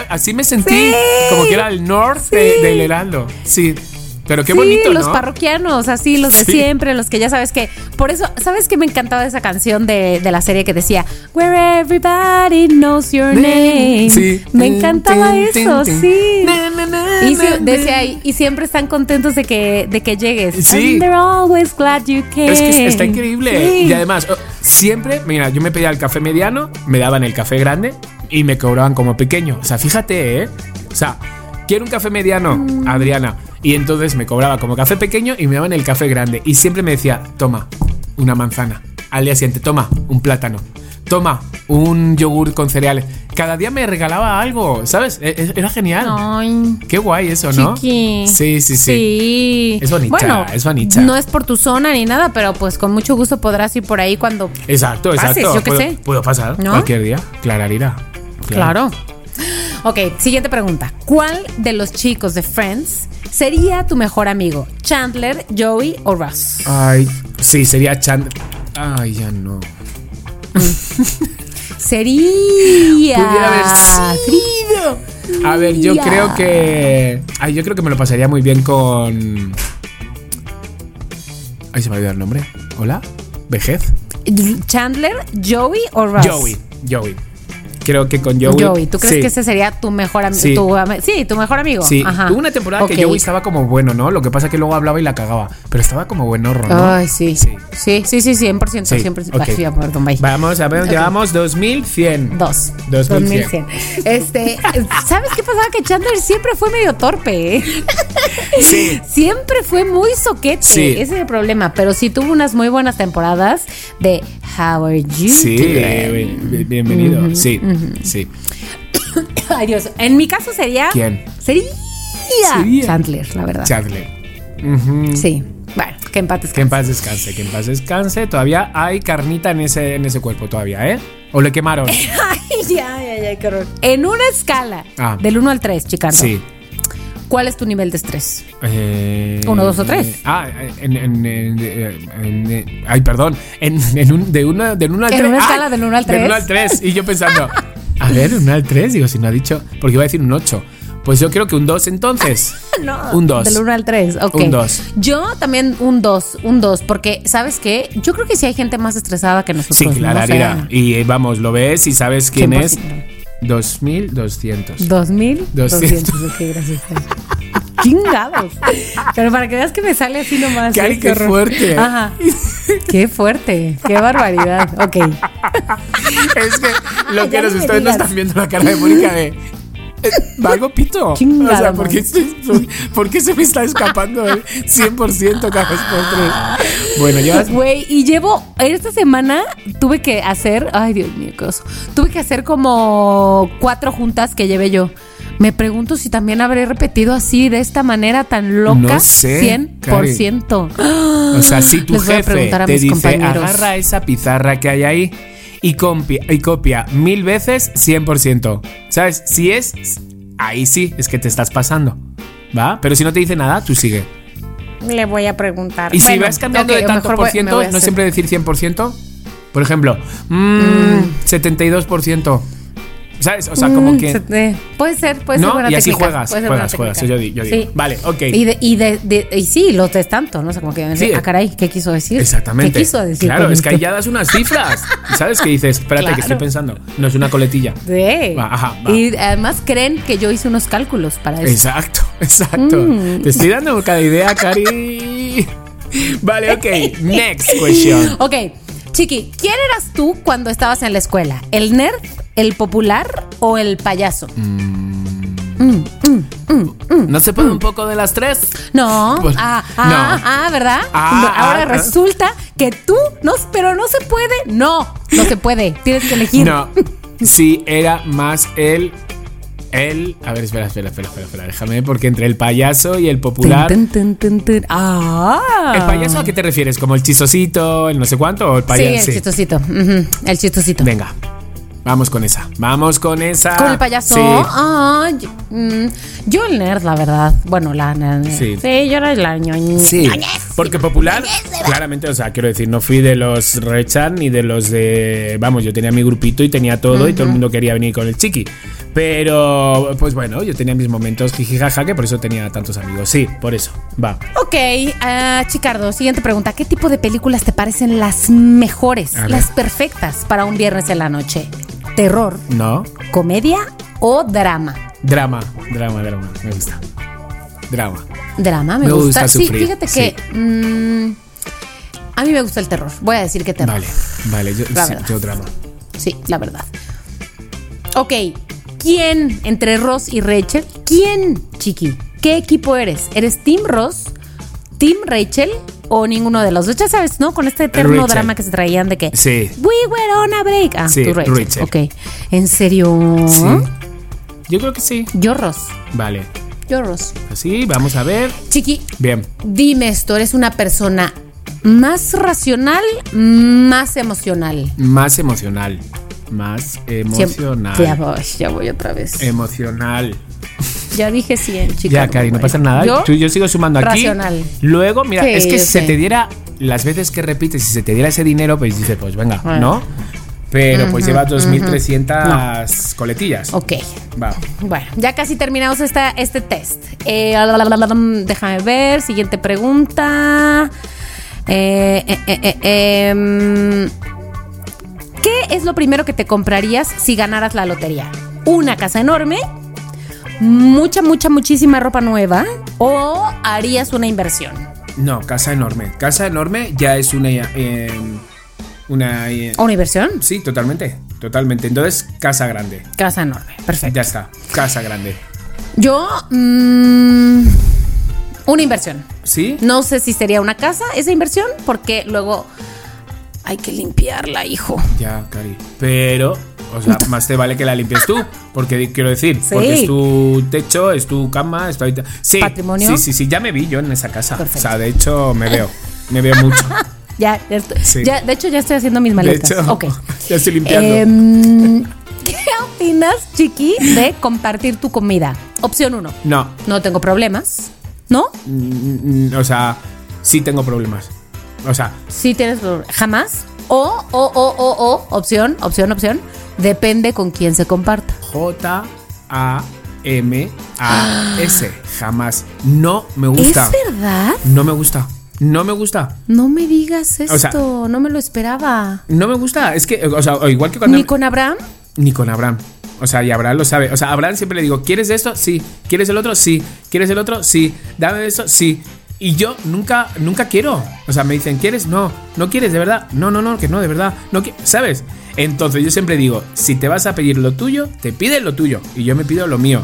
Así me sentí como que era el Nor de- Sí. del Heraldo. Sí. Pero qué sí, bonito, los ¿no? parroquianos, así, los de Sí. siempre, los que ya sabes que. Por eso, ¿sabes qué me encantaba esa canción de, de la serie que decía Where everybody knows your name? Sí. Me encantaba Tin, eso, tin, tin. sí. Y decía ahí, siempre están contentos de que, de que llegues. Sí. And they're always glad you came. Es que está increíble. Sí. Y además, oh, siempre, mira, yo me pedía el café mediano, me daban el café grande y me cobraban como pequeño. O sea, fíjate, ¿eh? O sea, quiero un café mediano, Mm. Adriana. Y entonces me cobraba como café pequeño y me daban el café grande. Y siempre me decía, toma, una manzana. Al día siguiente, toma, un plátano. Toma, un yogur con cereales. Cada día me regalaba algo, ¿sabes? E- e- Era genial. Ay. Qué guay eso, ¿no? Chiqui. Sí, sí, sí. Sí. Es bonita, Bueno, es bonita. No es por tu zona ni nada, pero pues con mucho gusto podrás ir por ahí cuando. Exacto, Pases, exacto. yo qué sé. puedo pasar ¿No? cualquier día. Clararira. Claro. Ok, siguiente pregunta. ¿Cuál de los chicos de Friends sería tu mejor amigo? ¿Chandler, Joey o Ross? Ay, sí, sería Chandler. Ay, ya no. Sería. Pudiera haber sido. A ver, yo creo que. Ay, yo creo que me lo pasaría muy bien con. Ahí se me ha olvidado el nombre. ¿Hola? ¿Vejez? ¿Chandler, Joey o Ross? Joey. Joey. Creo que con Joey. Joey, ¿tú crees sí. que ese sería tu mejor amigo? Sí. Tu, ami- sí, tu mejor amigo. Sí, Ajá. hubo una temporada que Joey estaba como bueno, ¿no? Lo que pasa es que luego hablaba y la cagaba. Pero estaba como buenorro, ¿no? Ay, sí. Sí. Sí, sí, sí, 100%. Sí, 100%. ok. Ay, perdón, bye. Vamos a ver, Ok. llevamos 2100. Dos. 2100. Este, *laughs* ¿sabes qué pasaba? Que Chandler siempre fue medio torpe. ¿eh? *laughs* Sí. Siempre fue muy soquete. Sí. Ese es el problema. Pero sí tuvo unas muy buenas temporadas de How are you Sí, doing? bien- bienvenido. Sí, sí. *coughs* Ay, Dios. En mi caso sería. ¿Quién? Sería. Sería. Chandler, la verdad. Chandler. Sí. Bueno, que empates. Que en paz descanse, que en paz descanse. Todavía hay carnita en ese, en ese cuerpo todavía, ¿eh? ¿O le quemaron? *laughs* Ay, ya, ya, ya, qué horror. En una escala Ah. del 1 al 3, Chicardo. Sí. ¿Cuál es tu nivel de estrés? Eh, Uno, dos o tres. Ah, en. en- en- en- en- ay, perdón. En, en un, de, una, del 1 al En 3. una escala del uno al Del tres. 1 al 3. Y yo pensando, a ver, 1 al 3. Digo, si no ha dicho. Porque iba a decir un 8. Pues yo creo que un 2 entonces. *laughs* No, Un 2. Del 1 al 3, ok. Un dos. Yo también un 2, un 2, porque, ¿sabes qué? Yo creo que sí hay gente más estresada que nosotros. Sí, claro, no sé. Y eh, vamos, lo ves y sabes quién es. 100%. 2200. 2200. 200. Ok, gracias. Chingados. Pero para que veas que me sale así nomás. Cari, ¿eh? qué fuerte. Ajá. Qué fuerte. Qué barbaridad. Ok. *laughs* Es que lo *laughs* que no nos ustedes no digas. están viendo la cara de Mónica de. ¿Valgo pito? Chingada o sea, ¿por qué, madre. por qué se me está escapando el 100% cada vez por tres? Bueno, ya. Güey, y llevo, esta semana tuve que hacer, ay Dios mío, qué oso. Tuve que hacer como cuatro juntas que llevé yo. Me pregunto si también habré repetido así, de esta manera tan loca. No sé, 100%. O sea, si tu Les voy a jefe a te dice, compañeros. agarra esa pizarra que hay ahí y copia, y copia mil veces, 100%. ¿Sabes? Si es, ahí sí, es que te estás pasando. ¿Va? Pero si no te dice nada, tú sigue. Le voy a preguntar. Y si vas cambiando de tanto por ciento, voy no siempre decir 100%. Por ejemplo, mm, 72%. ¿Sabes? O sea, como Mm, que. puede ser, puede ser ¿No? buena Y así técnica, juegas, ser juegas, juegas. Yo yo digo. Vale, ok. Y, de, y, de, de- y sí, los de tanto, ¿no? O sea, como que, Sí. ah, caray, ¿qué quiso decir? Exactamente. ¿Qué quiso decir? Claro, es que ahí ya das unas cifras. *laughs* ¿Sabes? Que dices, espérate, que Claro. estoy pensando. No es una coletilla. Sí. Va, ajá, va. Y además creen que yo hice unos cálculos para eso. Exacto, *laughs* exacto. Mm. Te estoy dando cada idea, Cari. Vale, ok. Next question. *laughs* Ok, Chiqui, ¿quién eras tú cuando estabas en la escuela? ¿El nerd, el popular o el payaso? ¿No se puede un poco de las tres? No, Pues, ah, ah, no. ah, ¿verdad? Ah, No, ahora ah, resulta que tú, no, pero no se puede. No, no se puede. Tienes que elegir. No. *laughs* Sí, era más el. El. A ver, espera, espera, espera, espera, espera. Déjame, porque entre el payaso y el popular. Tun, tun, tun. Ah. ¿El payaso a qué te refieres? ¿Como el chistosito, el no sé cuánto? ¿O el Sí, payaso? el chistosito. Ujú, El chistosito. Venga. Vamos con esa. Vamos con esa. Con el payaso. Sí. Ah, yo, yo el nerd, la verdad. Bueno, la. la- Sí. sí. yo era la ñoñ. Sí, porque popular, claramente, o sea, quiero decir, no fui de los Rechan ni de los de. Vamos, yo tenía mi grupito y tenía todo y todo el mundo quería venir con el chiqui. Pero, pues bueno, yo tenía mis momentos jijijaja, que por eso tenía tantos amigos. Sí, por eso. Va. Ok, ah, Chicardo, siguiente pregunta. ¿Qué tipo de películas te parecen las mejores, las perfectas para un viernes en la noche? ¿Terror, ¿No? comedia o drama? Drama, drama, drama. Me gusta. Drama. Drama, me, Me gusta. gusta sí, sufrir, fíjate que mm, a mí me gusta el terror. Voy a decir que terror. Vale, vale, yo, La sí, verdad. yo drama. Sí, la verdad. Ok, ¿quién entre Ross y Rachel? ¿Quién, Chiqui? ¿Qué equipo eres? ¿Eres Team Ross, Team Rachel o ninguno de los dos? Ya sabes, ¿no? Con este eterno Rachel. drama que se traían de que Sí. We were on a break. Ah, Sí, tú Rachel. Rachel. Ok. ¿En serio? Sí. Yo creo que sí. Yo Ross. Vale. Yo Ross. Así, vamos a ver. Chiqui, Bien. dime esto, ¿eres una persona más racional, más emocional? Más emocional. Más emocional. Ya voy, ya voy otra vez. Emocional. Ya dije 100, chicas. Ya, Cari, no pasa nada. ¿Yo? Sigo sumando aquí. Racional. Luego, mira, Sí, es que si se te diera las veces que repites, si se te diera ese dinero, pues dices, pues venga, Bueno. ¿no? Pero pues llevas 2.300 coletillas. Ok. Va. Bueno, ya casi terminamos esta, este test. Eh, déjame ver, siguiente pregunta. Eh, eh, eh, eh, em, ¿Qué es lo primero que te comprarías si ganaras la lotería? ¿Una casa enorme? ¿Mucha, mucha, muchísima ropa nueva? ¿O harías una inversión? No, casa enorme. Casa enorme ya es una. eh, una. eh, ¿O una inversión? sí, totalmente. Totalmente. Entonces, casa grande. Casa enorme, perfecto. Ya está. Casa grande. Yo, mm, una inversión. ¿Sí? No sé si sería una casa esa inversión, porque luego hay que limpiarla, hijo. Ya, Cari. Pero, o sea, más te vale que la limpies tú. Porque quiero decir, Sí. porque es tu techo, es tu cama, es tu Sí, Patrimonio. Sí, sí, sí. Ya me vi yo en esa casa. Perfecto. O sea, de hecho, me veo. Me veo mucho. *laughs* Ya, ya, estoy- Sí. ya, de hecho, ya estoy haciendo mis De maletas. hecho, ok. *laughs* ya estoy limpiando. Em, *laughs* ¿Qué opinas, Chiqui, de compartir tu comida? Opción uno. no. No tengo problemas. ¿No? Mm, mm, O sea, sí tengo problemas. O sea, Sí tienes problemas. Jamás. O, o, o, o, o, opción, opción, opción. Depende con quién se comparta. J-A-M-A-S. *gasps* Jamás. No me gusta. ¿Es verdad? No me gusta. No me gusta. No me digas esto. O sea- no me lo esperaba. No me gusta. Es que, o sea, igual que cuando. ¿Ni con Abraham? Ni con Abraham. O sea, y Abraham lo sabe. O sea, Abraham siempre le digo, ¿quieres esto? Sí. ¿Quieres el otro? Sí. ¿Quieres el otro? Sí. Dame esto? Sí. Y yo nunca, nunca quiero. O sea, me dicen, ¿quieres? No. ¿No quieres? ¿De verdad? No, no, no, que no, de verdad. No ¿Sabes? Entonces yo siempre digo, si te vas a pedir lo tuyo, te pides lo tuyo. Y yo me pido lo mío.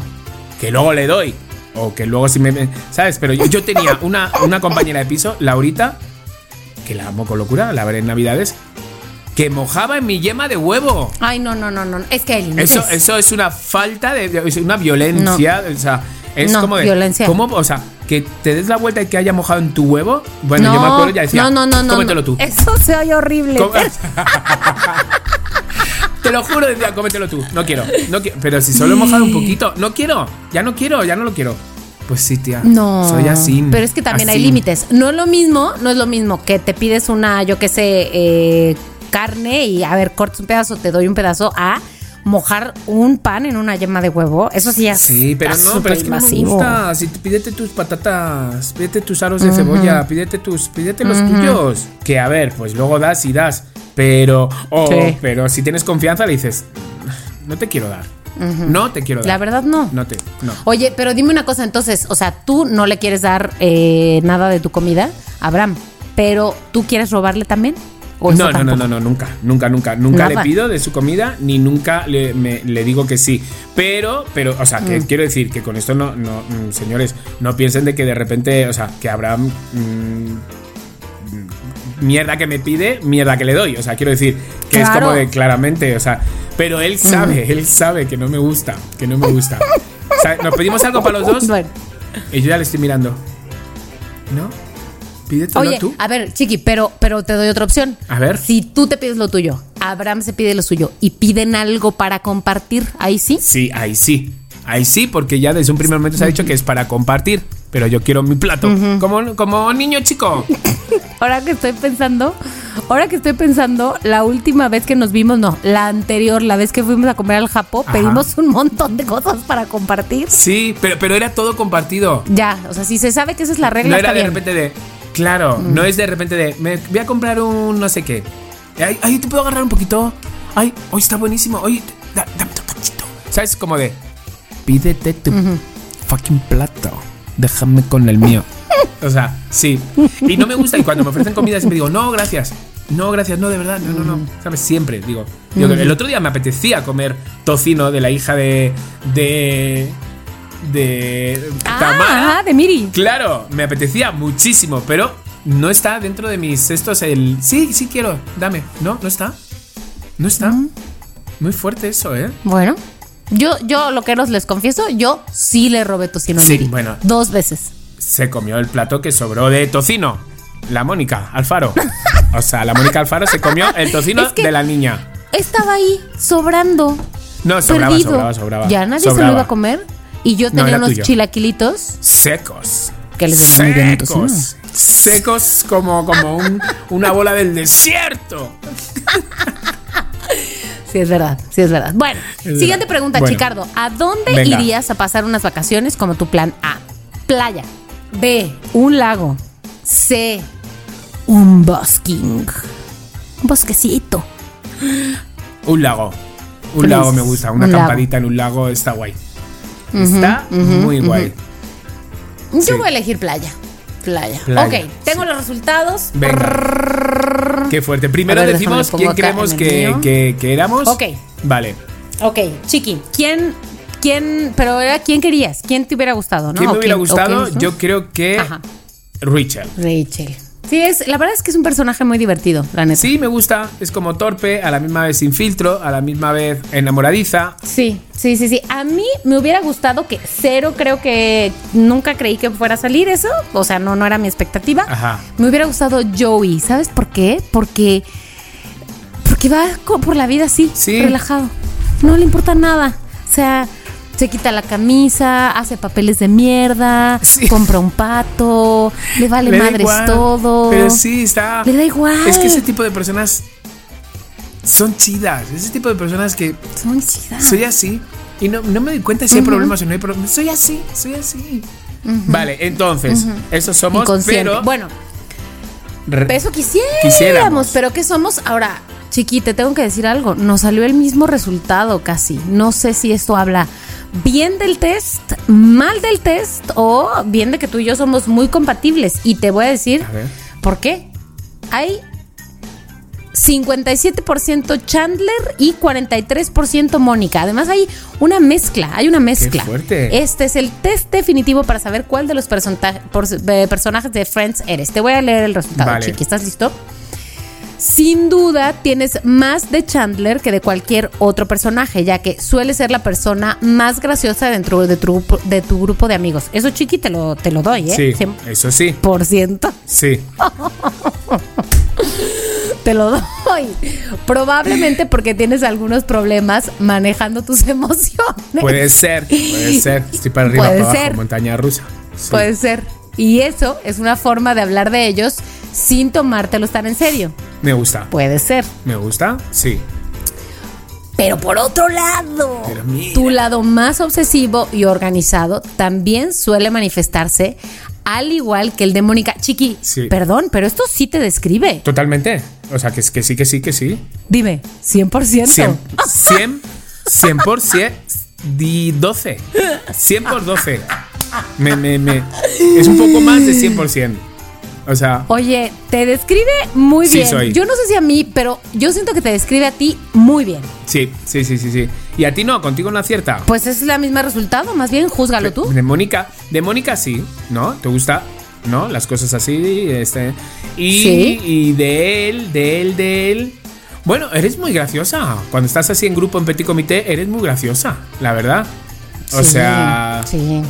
Que luego le doy. O que luego si me... ¿Sabes? Pero yo, yo tenía *laughs* una, una compañera de piso, Laurita, que la amo con locura, la veré en Navidades, que mojaba en mi yema de huevo. Ay, no, no, no, no. Es que límites. Eso, eso es una falta de, es una violencia, o sea, es No, como de violencia. ¿cómo, o sea, que te des la vuelta y que haya mojado en tu huevo. Bueno, no, yo me acuerdo ya decía, no, no, no, no, cómetelo tú. Eso se oye horrible. *laughs* Te lo juro, decía, cómetelo tú. No quiero, no quiero. Pero si solo he mojado un poquito, no quiero, ya no quiero, ya no lo quiero. Pues sí, tía. No. Soy así. Pero es que también hay límites. No es lo mismo, no es lo mismo que te pides una, yo qué sé, eh, carne y a ver, cortas un pedazo, te doy un pedazo a mojar un pan en una yema de huevo. Eso sí es. Sí, pero no, pero es que no me gusta. Si, pídete tus patatas, pídete tus aros de cebolla, pídete tus, pídete los tuyos. Que a ver, pues luego das y das. Pero, o Sí. pero si tienes confianza le dices, no te quiero dar. No te quiero dar. La verdad no. No te, no. Oye, pero dime una cosa entonces, o sea, tú no le quieres dar eh, nada de tu comida a Abraham, pero tú quieres robarle también? ¿O eso No, no, no, no, no, nunca, nunca, nunca, nunca Nada. le pido de su comida ni nunca le, me- le digo que sí. Pero, pero, o sea, que Mm. quiero decir que con esto no, no, mm, señores, no piensen de que de repente, o sea, que Abraham mm, mierda que me pide, mierda que le doy. O sea, quiero decir que es como de claramente, o sea, pero él sabe, él sabe que no me gusta, que no me gusta. *laughs* O sea, nos pedimos algo para los dos Bueno. y yo ya le estoy mirando. ¿No? Pídetelo Oye, tú. a ver, Chiqui, pero, pero te doy otra opción. A ver. Si tú te pides lo tuyo, Abraham se pide lo suyo y piden algo para compartir, ahí sí. Sí, ahí sí. Ahí sí, porque ya desde un primer momento se ha dicho que es para compartir. Pero yo quiero mi plato. como, como niño chico. *laughs* Ahora que estoy pensando, ahora que estoy pensando, la última vez que nos vimos, no, la anterior, la vez que fuimos a comer al Ajá. pedimos un montón de cosas para compartir. Sí, pero, pero era todo compartido. Ya, o sea, si se sabe que esa es la regla, No era está de bien. repente de. Claro, no es de repente de. Me voy a comprar un no sé qué. Ay, ay, te puedo agarrar un poquito. Ay, hoy está buenísimo. Oye, da- dame tu cachito. ¿Sabes? Como de. Pídete tu fucking plato. Déjame con el mío. *laughs* O sea, sí. Y no me gusta. Y cuando me ofrecen comida siempre digo, no, gracias. No, gracias, no, de verdad, no, no, no. ¿Sabes? Siempre digo. digo, El otro día me apetecía comer tocino de la hija de. de. De. Tamara. Ah, de Miri. Claro, me apetecía muchísimo, pero no está dentro de mis estos el. Sí, sí quiero, dame. No, no está. No está. Muy fuerte eso, ¿eh? Bueno, yo, yo lo que les confieso, yo sí le robé tocino a Sí, Miri. bueno. Dos veces. Se comió el plato que sobró de tocino. La Mónica Alfaro. O sea, la Mónica Alfaro se comió el tocino *laughs* Es que- de la niña. Estaba ahí, sobrando. No, sobraba, perdido. sobraba, sobraba. Ya nadie se lo iba a comer. Y yo tenía unos tuyo. chilaquilitos. Secos. Que les venía muy bien. Secos. Secos como, como un- una bola del desierto. Sí, es verdad, sí, es verdad. Bueno, Es siguiente verdad. pregunta, Bueno. Chicardo. ¿A dónde Venga. irías a pasar unas vacaciones como tu plan A? Playa. B. Un lago. C. un busking. Un bosquecito. Un lago. Un lago me gusta. Una Un lago. acampadita en un lago está guay. Está muy guay. Yo Sí. voy a elegir playa. Playa. Playa, Ok, tengo los resultados. Venga. Qué fuerte. Primero ver, decimos quién creemos que, que- que éramos. Ok. Vale. Ok, Chiqui, ¿quién, quién, pero era quién querías? ¿Quién te hubiera gustado, no? ¿Quién me ¿O hubiera gustado? Yo creo que Ajá. Rachel. Rachel. Sí, es, la verdad es que es un personaje muy divertido, la neta. Sí, me gusta. Es como torpe, a la misma vez sin filtro, a la misma vez enamoradiza. Sí, sí, sí, sí. A mí me hubiera gustado que cero, creo que nunca creí que fuera a salir eso. O sea, no, no era mi expectativa. Ajá. Me hubiera gustado Joey. ¿Sabes por qué? Porque. Porque va por la vida así, Sí. relajado. No le importa nada. O sea, se quita la camisa, hace papeles de mierda, Sí. compra un pato, le vale Le madres igual. todo. Pero sí, está. Le da igual. Es que ese tipo de personas son chidas. Ese tipo de personas que Son chidas. soy así. Y no, no me doy cuenta si hay problemas o no hay problemas. Soy así, soy así. Vale, entonces, eso somos, Inconsciente. pero. Bueno, Eso quisiéramos, Quisiéramos. pero ¿qué somos? Ahora, Chiqui, te tengo que decir algo. Nos salió el mismo resultado casi. No sé si esto habla bien del test, mal del test o bien de que tú y yo somos muy compatibles. Y te voy a decir A por qué. Hay 57% Chandler y 43% Mónica. Además hay una mezcla, hay una mezcla. fuerte. Este es el test definitivo para saber cuál de los eh, personajes de Friends eres. Te voy a leer el resultado, Vale. Chiqui. ¿Estás listo? Sin duda tienes más de Chandler que de cualquier otro personaje, ya que suele ser la persona más graciosa dentro de tu, grupo- de tu grupo de amigos. Eso, Chiqui, te lo, te lo doy, ¿eh? Sí, 100%. eso sí. Sí. *laughs* Te lo doy. Probablemente porque tienes algunos problemas manejando tus *laughs* emociones. Puede ser, puede ser. Estoy para arriba, Puede para abajo, ser. montaña rusa. Sí. Puede ser. Y eso es una forma de hablar de ellos sin tomártelo tan en serio. Me gusta. Puede ser. ¿Me gusta? Sí. Pero por otro lado, tu lado más obsesivo y organizado también suele manifestarse al igual que el de Mónica. Chiqui, Sí. perdón, pero esto sí te describe. Totalmente. O sea, que, que sí, que sí, que sí. Dime, 100%. 100, 100, 100 por 100, *laughs* di 12. 100 por 12. Me, me, me. Es un poco más de 100 por 100. O sea, Oye, te describe muy Sí bien. soy. Yo no sé si a mí, pero yo siento que te describe a ti muy bien. sí, sí, sí, sí, sí. Y a ti no, contigo no acierta. Pues es la misma resultado, más bien, júzgalo tú. De Mónica, de Mónica sí, ¿no? ¿Te gusta? ¿No? Las cosas así, este. Y, Sí. y de él, de él, de él. Bueno, eres muy graciosa. Cuando estás así en grupo, en petit comité, eres muy graciosa, la verdad. O Sí, sea, Sí.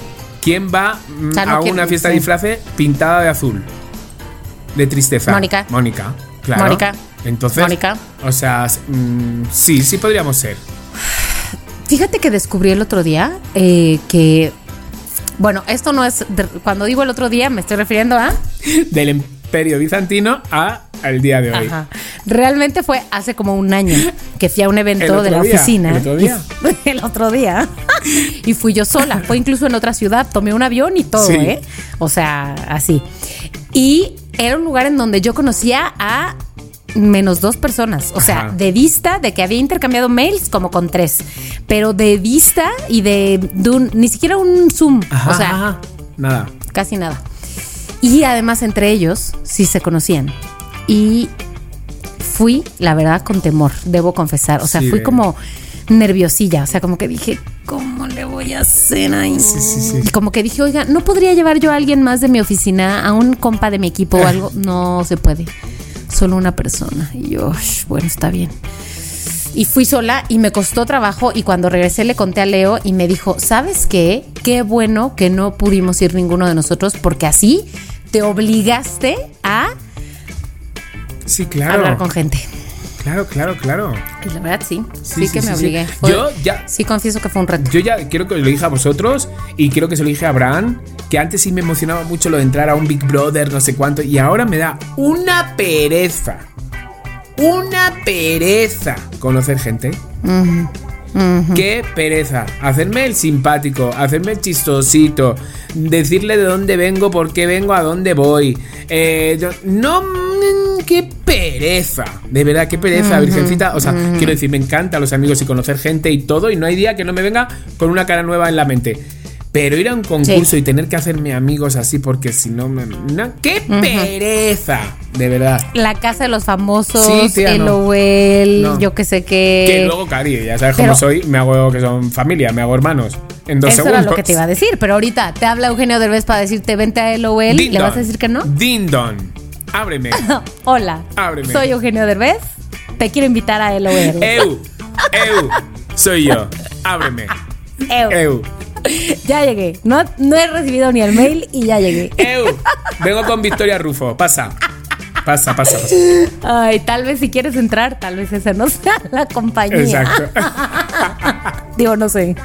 ¿quién va mm, O sea, no a quiero- una fiesta de disfraces pintada de azul? De tristeza. Mónica. Mónica, claro. Mónica. Entonces, Mónica. o sea, mm, sí, sí podríamos ser. Fíjate que descubrí el otro día eh, que. Bueno, esto no es. de- cuando digo el otro día, me estoy refiriendo a. *laughs* Del imperio bizantino a al día de hoy. Ajá. Realmente fue hace como un año que fui a un ¿El evento de la día? oficina. ¿El otro día? *laughs* Y- el otro día. *laughs* y fui yo sola. Fue incluso en otra ciudad. Tomé un avión y todo, Sí. ¿eh? O sea, así. Y era un lugar en donde yo conocía a menos dos personas. O sea, Ajá. de vista de que había intercambiado mails como con tres. Pero de vista y de, de un- ni siquiera un Zoom. Ajá, o sea, ajá. nada. casi nada. Y además entre ellos sí se conocían. Y fui, la verdad, con temor, debo confesar. O sea, Sí, fui como nerviosilla. O sea, como que dije, ¿cómo le voy a hacer ahí? Sí, sí, sí. Y como que dije, oiga, ¿no podría llevar yo a alguien más de mi oficina, a un compa de mi equipo o algo? No se puede. Solo una persona. Y yo, "Sh, bueno, está bien. Y fui sola y me costó trabajo y cuando regresé le conté a Leo y me dijo, ¿sabes qué? Qué bueno que no pudimos ir ninguno de nosotros porque así te obligaste a Sí, claro. hablar con gente. Claro, claro, claro. Y la verdad sí, sí, Sí, sí, que me sí. obligué. Fue- Yo ya- Sí confieso que fue un reto. Yo ya quiero que lo dije a vosotros y quiero que se lo dije a Abraham, que antes sí me emocionaba mucho lo de entrar a un Big Brother, no sé cuánto, y ahora me da una pereza. Una pereza conocer gente. Qué pereza. Hacerme el simpático, hacerme el chistosito, decirle de dónde vengo, por qué vengo, a dónde voy. Eh, yo- no, qué pereza. De verdad, qué pereza, Virgencita. O sea, quiero decir, me encanta los amigos y conocer gente y todo. Y no hay día que no me venga con una cara nueva en la mente. Pero ir a un concurso Sí. y tener que hacerme amigos así porque si no me. no, ¡Qué pereza! De verdad. La casa de los famosos, Sí, tía, el no. No. yo que sé qué. Que luego, Cari, ya sabes pero- cómo soy, me hago que son familia, me hago hermanos. En dos Eso segundos. era lo que te iba a decir, pero ahorita te habla Eugenio Derbez para decirte vente a LOL, Din ¿le vas a decir que no? Din don. Ábreme. *laughs* Hola, Ábreme. soy Eugenio Derbez, te quiero invitar a LOL. *laughs* Eu. Eu. Soy yo. Ábreme. Eu. Eu. Ya llegué, no, no he recibido ni el mail y ya llegué. Eu. Vengo con Victoria Rufo. Pasa. Pasa, pasa, pasa. Ay, tal vez si quieres entrar, tal vez esa no sea la compañía. Exacto. *laughs* Digo, no sé.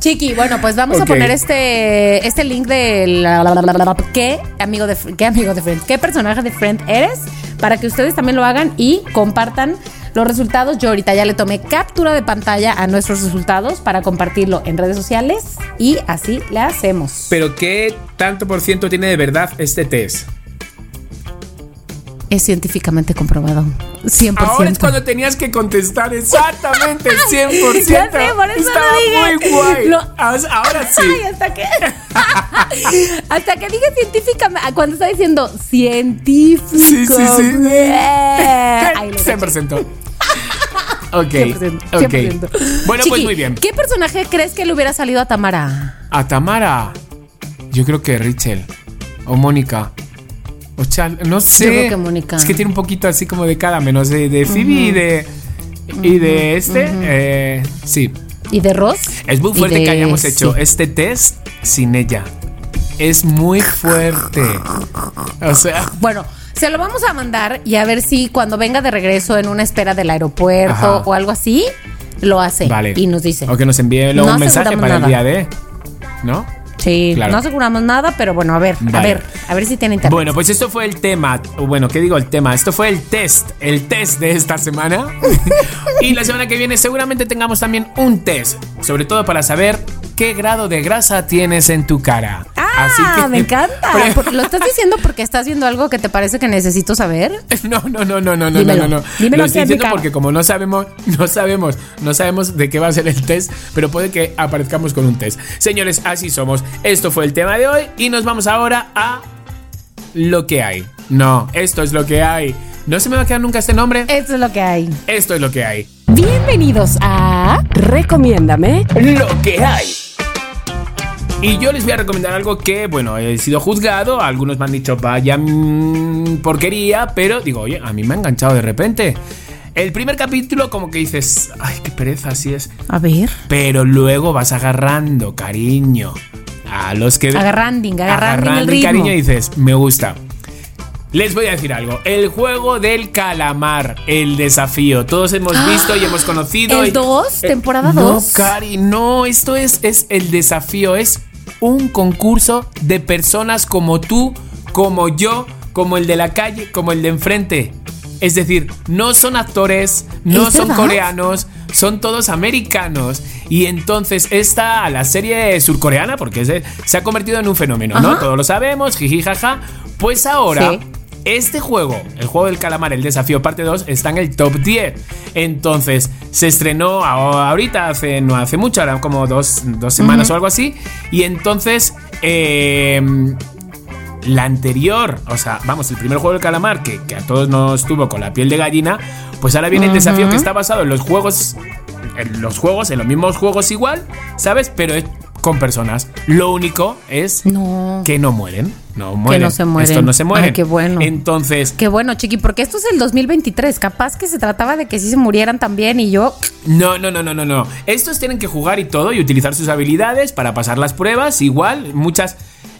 Chiqui, bueno, pues vamos a poner este, este link de la, la- la- la- la- qué amigo de qué amigo de Friend, qué personaje de Friend eres, para que ustedes también lo hagan y compartan los resultados. Yo ahorita ya le tomé captura de pantalla a nuestros resultados para compartirlo en redes sociales y así le hacemos. Pero ¿qué tanto por ciento tiene de verdad este test? Es científicamente comprobado. 100%. Ahora es cuando tenías que contestar exactamente 100%. *laughs* Ya sé, por eso Estaba lo dije. muy guay. Lo- Ahora sí. Ay, hasta que. *laughs* hasta que dije científicamente. Cuando está diciendo científico. Sí, sí, sí. *laughs* Ahí lo caché. 100%. Ok. 100%, ok. 100%. Bueno, pues Chiqui, muy bien. ¿Qué personaje crees que le hubiera salido a Tamara? A Tamara. Yo creo que Richel. O Mónica. O Chal. No sé. Yo creo que Mónica. Es que tiene un poquito así como de cada menos de, de Phoebe y de. Y de este. eh, sí. ¿Y de Ross? Es muy fuerte de- que hayamos hecho sí. este test sin ella. Es muy fuerte. O sea. Bueno, se lo vamos a mandar y a ver si cuando venga de regreso en una espera del aeropuerto Ajá. o algo así, lo hace. Vale. Y nos dice. O que nos envíe luego No un mensaje para nada. el día de. ¿No? Sí, Claro. no aseguramos nada, pero bueno, a ver, a ver, a ver si tiene internet. Bueno, pues esto fue el tema. Bueno, ¿qué digo el tema? Esto fue el test. El test de esta semana. *laughs* y la semana que viene seguramente tengamos también un test. Sobre todo para saber qué grado de grasa tienes en tu cara. Ah, Así que- me encanta. ¿Lo estás diciendo porque estás viendo algo que te parece que necesito saber? *laughs* No, no, no, no, no, no, Dímelo. no, no. Dímelo Lo estoy diciendo porque como no sabemos, no sabemos, no sabemos de qué va a ser el test, pero puede que aparezcamos con un test. Señores, así somos. Esto fue el tema de hoy y nos vamos ahora a lo que hay. No, esto es lo que hay. No se me va a quedar nunca este nombre. Eso es lo que hay. Esto es lo que hay. Bienvenidos a Recomiéndame. Lo que hay. Y yo les voy a recomendar algo que, bueno, he sido juzgado. Algunos me han dicho, vaya mm, porquería, pero digo, oye, a mí me ha enganchado de repente. El primer capítulo, como que dices, ay, qué pereza, así es. A ver. Pero luego vas agarrando cariño a los que. Agarranding, agarranding el agarrando ritmo. cariño y dices, me gusta. Les voy a decir algo. El juego del calamar, el desafío. Todos hemos visto y hemos conocido. ¿El y- dos? Eh, ¿Temporada no, dos? Cari, no. Esto es, es el desafío. Es un concurso de personas como tú, como yo, como el de la calle, como el de enfrente. Es decir, no son actores, no ¿Es son verdad? coreanos, son todos americanos. Y entonces esta, la serie surcoreana, porque se, se ha convertido en un fenómeno, ¿no? Todos lo sabemos, jiji, jaja. Pues ahora, Sí. Este juego, el juego del calamar, el desafío parte 2, está en el top 10. Entonces, se estrenó ahorita, hace, no hace mucho, ahora como dos, dos semanas o algo así. Y entonces, eh, la anterior, o sea, vamos, el primer juego del calamar, que, que a todos nos tuvo con la piel de gallina, pues ahora viene el desafío que está basado en los juegos, en los juegos, en los mismos juegos igual, ¿sabes? Pero es con personas. Lo único es No. que no mueren. No mueren. no se mueren. Estos no se mueren. Ay, qué bueno. Entonces, Qué bueno, chiqui, porque esto es el 2023. Capaz que se trataba de que sí se murieran también y yo. no, no, no, no, no, no. Estos tienen que jugar y todo y utilizar sus habilidades para pasar las pruebas. Igual, muchas.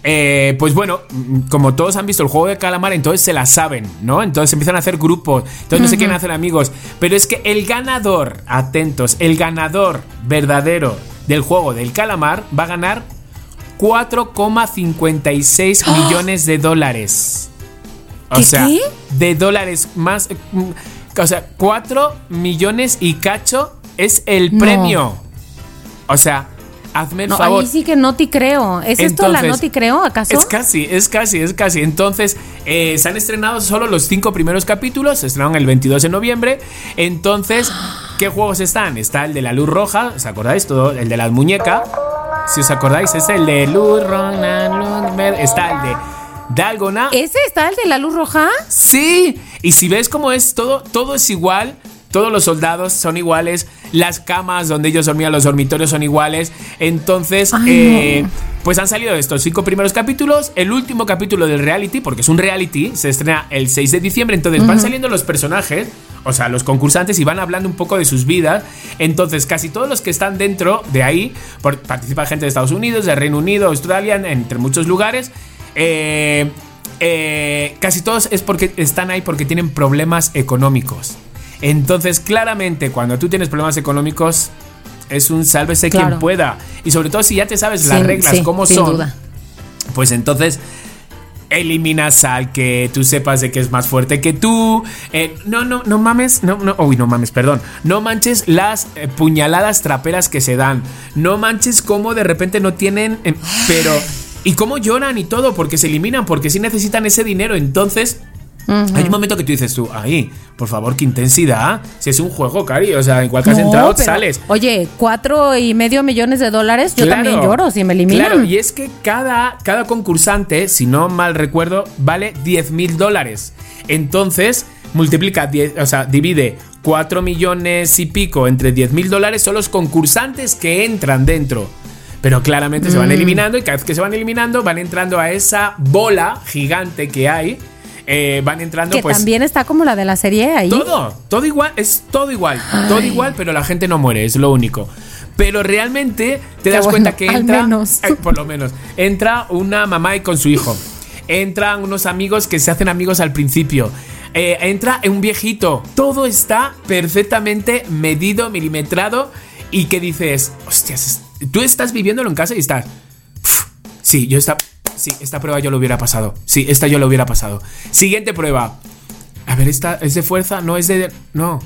Eh, pues bueno, como todos han visto el juego de calamar, entonces se la saben, ¿no? Entonces empiezan a hacer grupos, entonces no se quieren hacer amigos. Pero es que el ganador, atentos, el ganador verdadero del juego del calamar va a ganar 4,56 millones de dólares. O ¿Qué, sea, qué? de dólares más. mm, O sea, 4 millones y cacho es el No. premio. O sea, hazme el No, favor. ahí sí que no te creo. ¿Es esto la no te creo, acaso? Es casi, es casi, es casi. Entonces, eh, se han estrenado solo los cinco primeros capítulos. Se estrenaron el 22 de noviembre. Entonces, *gasps* ¿qué juegos están? Está el de la luz roja, ¿os acordáis? Todo, el de la muñeca. Si os acordáis, es el de luz roja, luz verde. Está el de Dalgona. ¿Ese está el de la luz roja? Sí, y si ves cómo es todo, todo es igual. Todos los soldados son iguales, las camas donde ellos dormían, los dormitorios son iguales. Entonces, Ay, eh, pues han salido estos cinco primeros capítulos. El último capítulo del reality, porque es un reality, se estrena el 6 de diciembre. Entonces van saliendo los personajes, o sea, los concursantes, y van hablando un poco de sus vidas. Entonces, casi todos los que están dentro de ahí, por- participa gente de Estados Unidos, de Reino Unido, Australia, entre muchos lugares. Eh, eh, casi todos es porque están ahí porque tienen problemas económicos. Entonces, claramente, cuando tú tienes problemas económicos, es un sálvese quien pueda. Y sobre todo si ya te sabes las Sin- reglas sí, cómo sin son, duda. pues entonces eliminas al que tú sepas de que es más fuerte que tú. Eh, no, no, no mames, no, no, uy, no mames, perdón. No manches las eh, puñaladas traperas que se dan. No manches cómo de repente no tienen, eh, pero y cómo lloran y todo porque se eliminan porque sí necesitan ese dinero. Entonces hay un momento que tú dices tú, ahí, por favor, qué intensidad. Si es un juego, Cari, o sea, igual que has No, entrado, pero, sales. Oye, cuatro y medio millones de dólares, yo Claro, también lloro si me eliminan. Claro, y es que cada, cada concursante, si no mal recuerdo, vale 10 mil dólares. Entonces, multiplica, 10, o sea, divide 4 millones y pico entre 10 mil dólares son los concursantes que entran dentro. Pero claramente se van Mm. eliminando y cada vez que se van eliminando van entrando a esa bola gigante que hay. Eh, van entrando que pues también está como la de la serie ahí. todo, todo igual, es todo igual, todo igual, pero la gente no muere, es lo único. Pero realmente te Qué das bueno, cuenta que entra, menos. eh, por lo menos, entra una mamá y con su hijo. Entran unos amigos que se hacen amigos al principio. Eh, entra un viejito. Todo está perfectamente medido, milimetrado. Y que dices, hostias, tú estás viviéndolo en casa y estás. "Uf, Sí, yo esta. Sí, esta prueba yo lo hubiera pasado. Sí, esta yo lo hubiera pasado. Siguiente prueba. A ver, esta es de fuerza, no es de. No.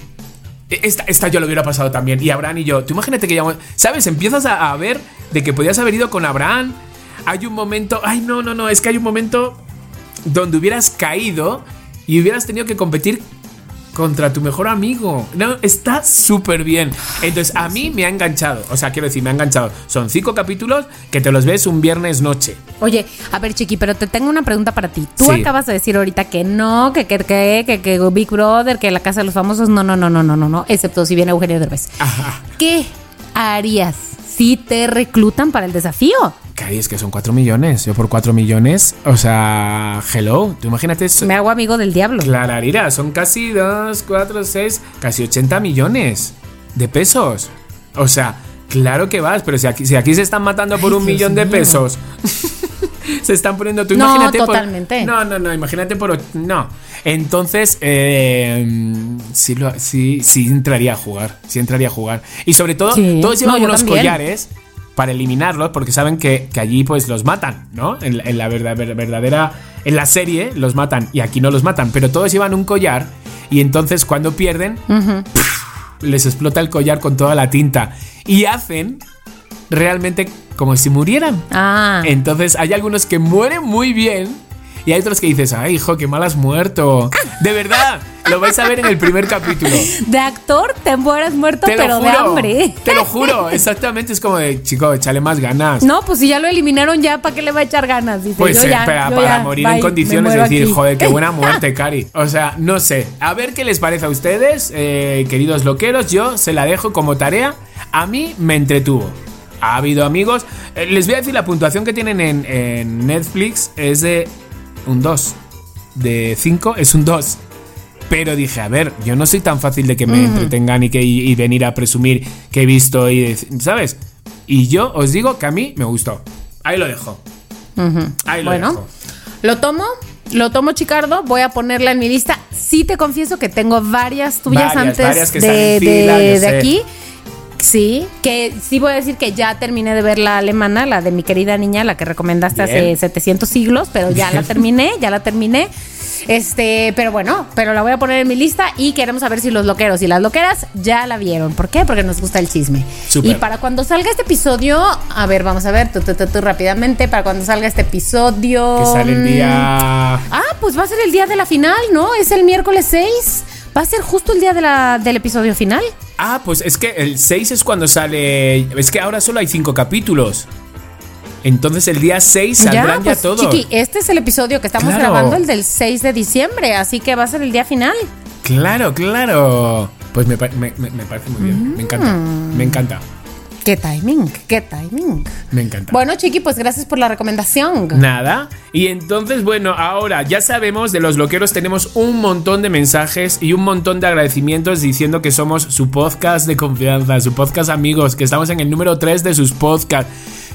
E- Esta, esta yo lo hubiera pasado también. Y Abraham y yo. Tú imagínate que ya. ¿Sabes? Empiezas a, a ver de que podías haber ido con Abraham. Hay un momento. Ay, no, no, no. Es que hay un momento donde hubieras caído y hubieras tenido que competir contra tu mejor amigo. No, está súper bien. Entonces, a mí me ha enganchado. O sea, quiero decir, me ha enganchado. Son cinco capítulos que te los ves un viernes noche. Oye, a ver, Chiqui, pero te tengo una pregunta para ti. Tú Sí. acabas de decir ahorita que no, que que, que, que, que Big Brother, que la Casa de los Famosos, no, no, no, no, no, no, no, excepto si viene Eugenio Derbez. Ajá. ¿Qué harías si te reclutan para el desafío? Cari, es que son 4 millones. Yo por 4 millones, o sea, hello. Tú imagínate eso. Me hago amigo del diablo. Clararira, son casi 2, 4, 6, casi 80 millones de pesos. O sea, claro que vas, pero si aquí, si aquí se están matando por Ay, un Dios millón de pesos. *laughs* se están poniendo tú No, imagínate por- totalmente. no no no imagínate por no entonces eh, sí, lo, sí sí entraría a jugar sí entraría a jugar y sobre todo Sí. todos llevan No, unos collares para eliminarlos porque saben que, que allí pues los matan, ¿no? En, la- en la verdad- ver- verdadera, en la serie los matan y aquí no los matan, pero todos llevan un collar y entonces cuando pierden. Les explota el collar con toda la tinta y hacen realmente como si murieran. Ah. Entonces hay algunos que mueren muy bien y hay otros que dices, ay hijo, qué mal has muerto. *laughs* De verdad, lo vais a ver en el primer capítulo. De actor te muerto, Te pero de hambre. Te lo juro, exactamente. Es como de, chico, échale más ganas. No, pues si ya lo eliminaron ya, ¿para qué le va a echar ganas? Dice, Pues yo eh, ya, para, yo para ya, morir bye, en condiciones, muero decir, aquí. joder, qué buena *laughs* muerte, Cari. O sea, no sé. A ver qué les parece a ustedes, eh, queridos loqueros. Yo se la dejo como tarea. A mí me entretuvo. Ha habido amigos. eh, les voy a decir, la puntuación que tienen en, en Netflix es de un 2. De 5 es un 2. Pero dije, a ver, yo no soy tan fácil de que me entretengan y, que, y, y venir a presumir que he visto y, ¿sabes? Y yo os digo que a mí me gustó. Ahí lo dejo. Ujú. Ahí lo bueno, dejo. lo tomo, lo tomo, Chicardo. Voy a ponerla en mi lista. Sí te confieso que tengo varias tuyas Varias, antes varias que de, de- fila, de sé. Sí, que sí voy a decir que ya terminé de ver la alemana, la de mi querida niña, la que recomendaste hace Bien. 700 siglos, pero ya la *laughs* terminé, ya la terminé. Este, pero bueno, pero la voy a poner en mi lista y queremos saber si los loqueros y las loqueras ya la vieron. ¿Por qué? Porque nos gusta el chisme. Y para cuando salga este episodio, a ver, vamos a ver, tu, tu, tu, tu, rápidamente, para cuando salga este episodio. Que sale el mm, día. Ah, pues va a ser el día de la final, ¿no? Es el miércoles 6. Va a ser justo el día de la, del episodio final. Ah, pues es que el 6 es cuando sale. Es que ahora solo hay 5 capítulos. Entonces el día 6 saldrán ya, pues, todos. Chiqui, este es el episodio que estamos Claro. grabando, el del 6 de diciembre, así que va a ser el día final. Claro, claro. Pues me, me- me- parece muy bien. Me encanta. Mm. Me encanta. Qué timing, qué timing. Me encanta. Bueno, Chiqui, pues gracias por la recomendación. Nada. Y entonces, bueno, ahora ya sabemos de los loqueros, tenemos un montón de mensajes y un montón de agradecimientos diciendo que somos su podcast de confianza, su podcast amigos, que estamos en el número 3 de sus podcasts.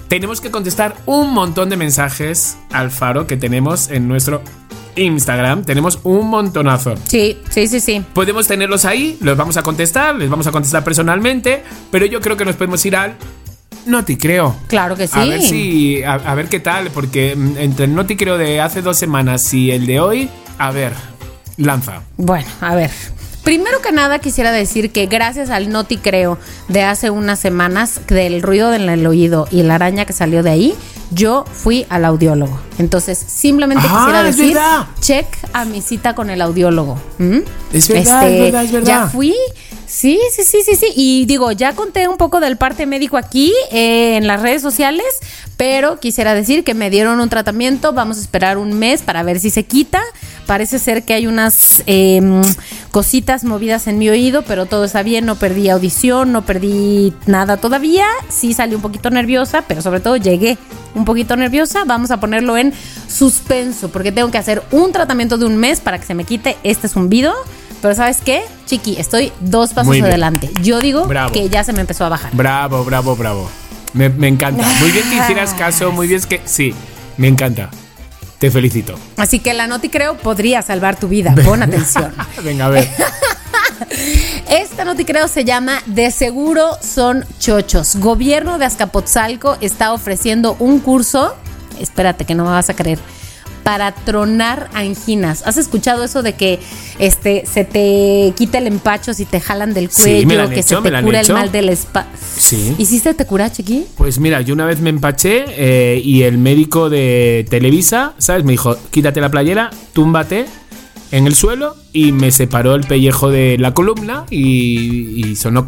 Tenemos que contestar un montón de mensajes al faro que tenemos en nuestro Instagram. Tenemos un montonazo. Sí, sí, sí, sí. Podemos tenerlos ahí, los vamos a contestar, les vamos a contestar personalmente, pero yo creo que nos podemos ir al No te creo. Claro que sí. A ver si. A, a ver qué tal, porque mm, entre el No te creo de hace dos semanas y el de hoy, a ver, lanza. Bueno, a ver. Primero que nada quisiera decir que gracias al Noti Creo de hace unas semanas, del ruido en el oído y la araña que salió de ahí, yo fui al audiólogo. Entonces, simplemente Ah, quisiera decir, check a mi cita con el audiólogo. ¿Mm? Es verdad, es verdad, es verdad. Ya fui. Sí, sí, sí, sí, sí. Y digo, ya conté un poco del parte médico aquí eh, en las redes sociales, pero quisiera decir que me dieron un tratamiento. Vamos a esperar un mes para ver si se quita. Parece ser que hay unas eh, cositas movidas en mi oído, pero todo está bien. No perdí audición, no perdí nada todavía. Sí salí un poquito nerviosa, pero sobre todo llegué un poquito nerviosa. Vamos a ponerlo en suspenso, porque tengo que hacer un tratamiento de un mes para que se me quite este zumbido. Pero ¿sabes qué? Chiqui, estoy dos pasos adelante. Yo digo Bravo. que ya se me empezó a bajar. Bravo, bravo, bravo. Me, me encanta. Muy bien que *laughs* hicieras caso, muy bien que. Sí, me encanta. Te felicito. Así que la noti creo podría salvar tu vida. Pon *laughs* atención. Venga, a ver. *laughs* Esta noti creo se llama De seguro son chochos. Gobierno de Azcapotzalco está ofreciendo un curso. Espérate que no me vas a creer. Para tronar anginas. ¿Has escuchado eso de que este se te quita el empacho si te jalan del Sí, cuello, me la han que hecho, se me te la han cura el mal del espalda? Sí. ¿Y si se te cura, chiqui? Pues mira, yo una vez me empaché eh, y el médico de Televisa, ¿sabes? Me dijo, quítate la playera, túmbate en el suelo y me separó el pellejo de la columna y, y sonó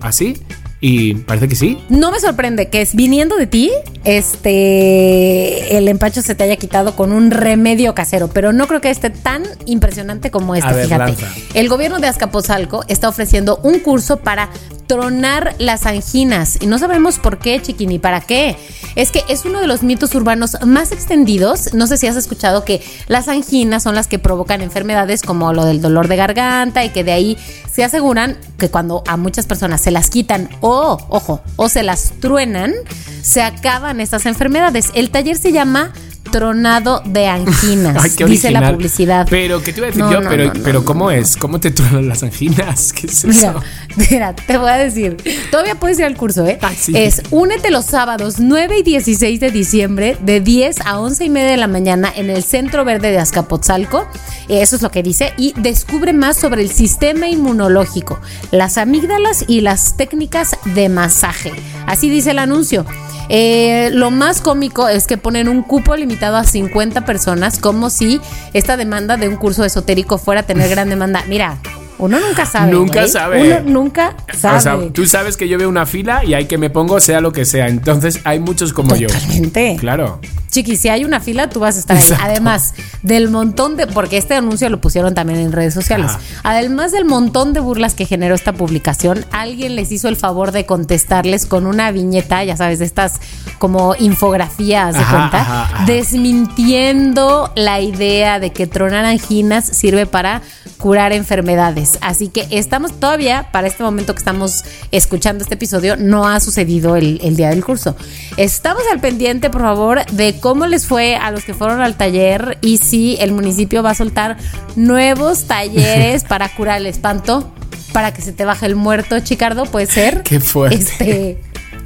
así. Y parece que sí. No me sorprende que es viniendo de ti, este el empacho se te haya quitado con un remedio casero, pero no creo que esté tan impresionante como este, ver, fíjate. lanza. El gobierno de Azcapotzalco está ofreciendo un curso para tronar las anginas y no sabemos por qué, chiqui, ni para qué. Es que es uno de los mitos urbanos más extendidos. No sé si has escuchado que las anginas son las que provocan enfermedades como lo del dolor de garganta y que de ahí se aseguran que cuando a muchas personas se las quitan o, ojo, o se las truenan, se acaban estas enfermedades. El taller se llama Tronado de Anginas, *laughs* Ay, qué dice la publicidad. Pero, ¿qué te iba a decir No, yo? no, pero, no, pero. ¿cómo es? ¿Cómo te truenan las anginas? ¿Qué es Mira, eso? *laughs* mira, te voy a decir. Todavía puedes ir al curso, ¿eh? Ay, sí. Es únete los sábados 9 y 16 de diciembre de 10 a 11 y media de la mañana en el Centro Verde de Azcapotzalco. Eh, Eso es lo que dice. Y descubre más sobre el sistema inmunológico, las amígdalas y las técnicas de masaje. Así dice el anuncio. Eh, lo más cómico es que ponen un cupo limitado a 50 personas, como si esta demanda de un curso esotérico fuera a tener gran demanda. Mira, uno nunca sabe. Nunca güey. sabe. Uno nunca sabe. O sea, tú sabes que yo veo una fila y hay que me pongo sea lo que sea. Entonces hay muchos como yo. Totalmente. Claro. Chiqui, si hay una fila, tú vas a estar ahí. Exacto. Además del montón de. Porque este anuncio lo pusieron también en redes sociales. Además del montón de burlas que generó esta publicación, alguien les hizo el favor de contestarles con una viñeta, ya sabes, de estas como infografías de cuenta, ajá, ajá. desmintiendo la idea de que tronar anginas sirve para curar enfermedades. Así que estamos todavía, para este momento que estamos escuchando este episodio, no ha sucedido el, el día del curso. Estamos al pendiente, por favor, de cómo les fue a los que fueron al taller y si el municipio va a soltar nuevos talleres *laughs* para curar el espanto. para que se te baje el muerto, Chicardo, puede ser. Qué fuerte. Este,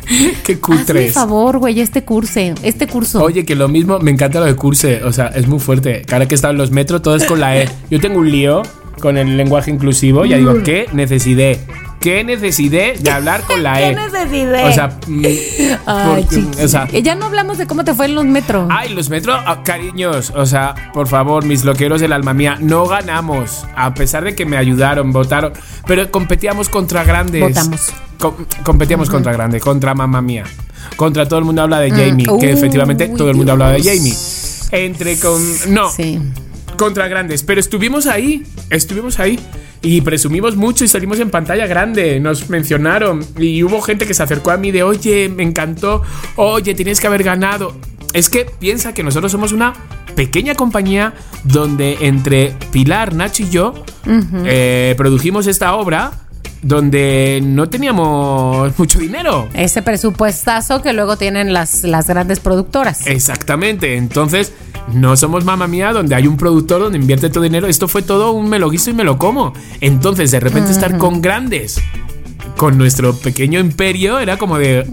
*laughs* Qué hazme cutres. favor, güey, este curse, este curso. Oye, que lo mismo, me encanta lo de curse, o sea, es muy fuerte. Cada que en los metros, todo es con la E. Yo tengo un lío con el lenguaje inclusivo, ya Mm. digo, ¿qué necesidad? ¿Qué necesidad de hablar con la *laughs* ¿Qué E? necesidad? O sea, mm, *laughs* Ay, porque- chiqui. o sea, Eh, ya no hablamos de cómo te fue en los metros. Ay, los metros, ah, cariños, o sea, por favor, mis loqueros del alma mía, no ganamos, a pesar de que me ayudaron, votaron, pero competíamos contra grandes. Votamos. Com- competíamos contra grandes, contra mamá mía, contra todo el mundo habla de Jamie, que Mm. Uy, efectivamente todo el mundo hablaba de Dios. Jamie. Entre con. No, Sí. Contra grandes, pero estuvimos ahí, estuvimos ahí. Y presumimos mucho y salimos en pantalla grande, nos mencionaron y hubo gente que se acercó a mí de, oye, me encantó, oye, tienes que haber ganado. Es que piensa que nosotros somos una pequeña compañía donde entre Pilar, Nacho y yo eh, produjimos esta obra donde no teníamos *laughs* mucho dinero. Ese presupuestazo que luego tienen las, las grandes productoras. Exactamente, entonces no somos mamá mía donde hay un productor donde invierte todo dinero. Esto fue todo un me lo guiso y me lo como. Entonces, de repente estar con grandes, con nuestro pequeño imperio, era como de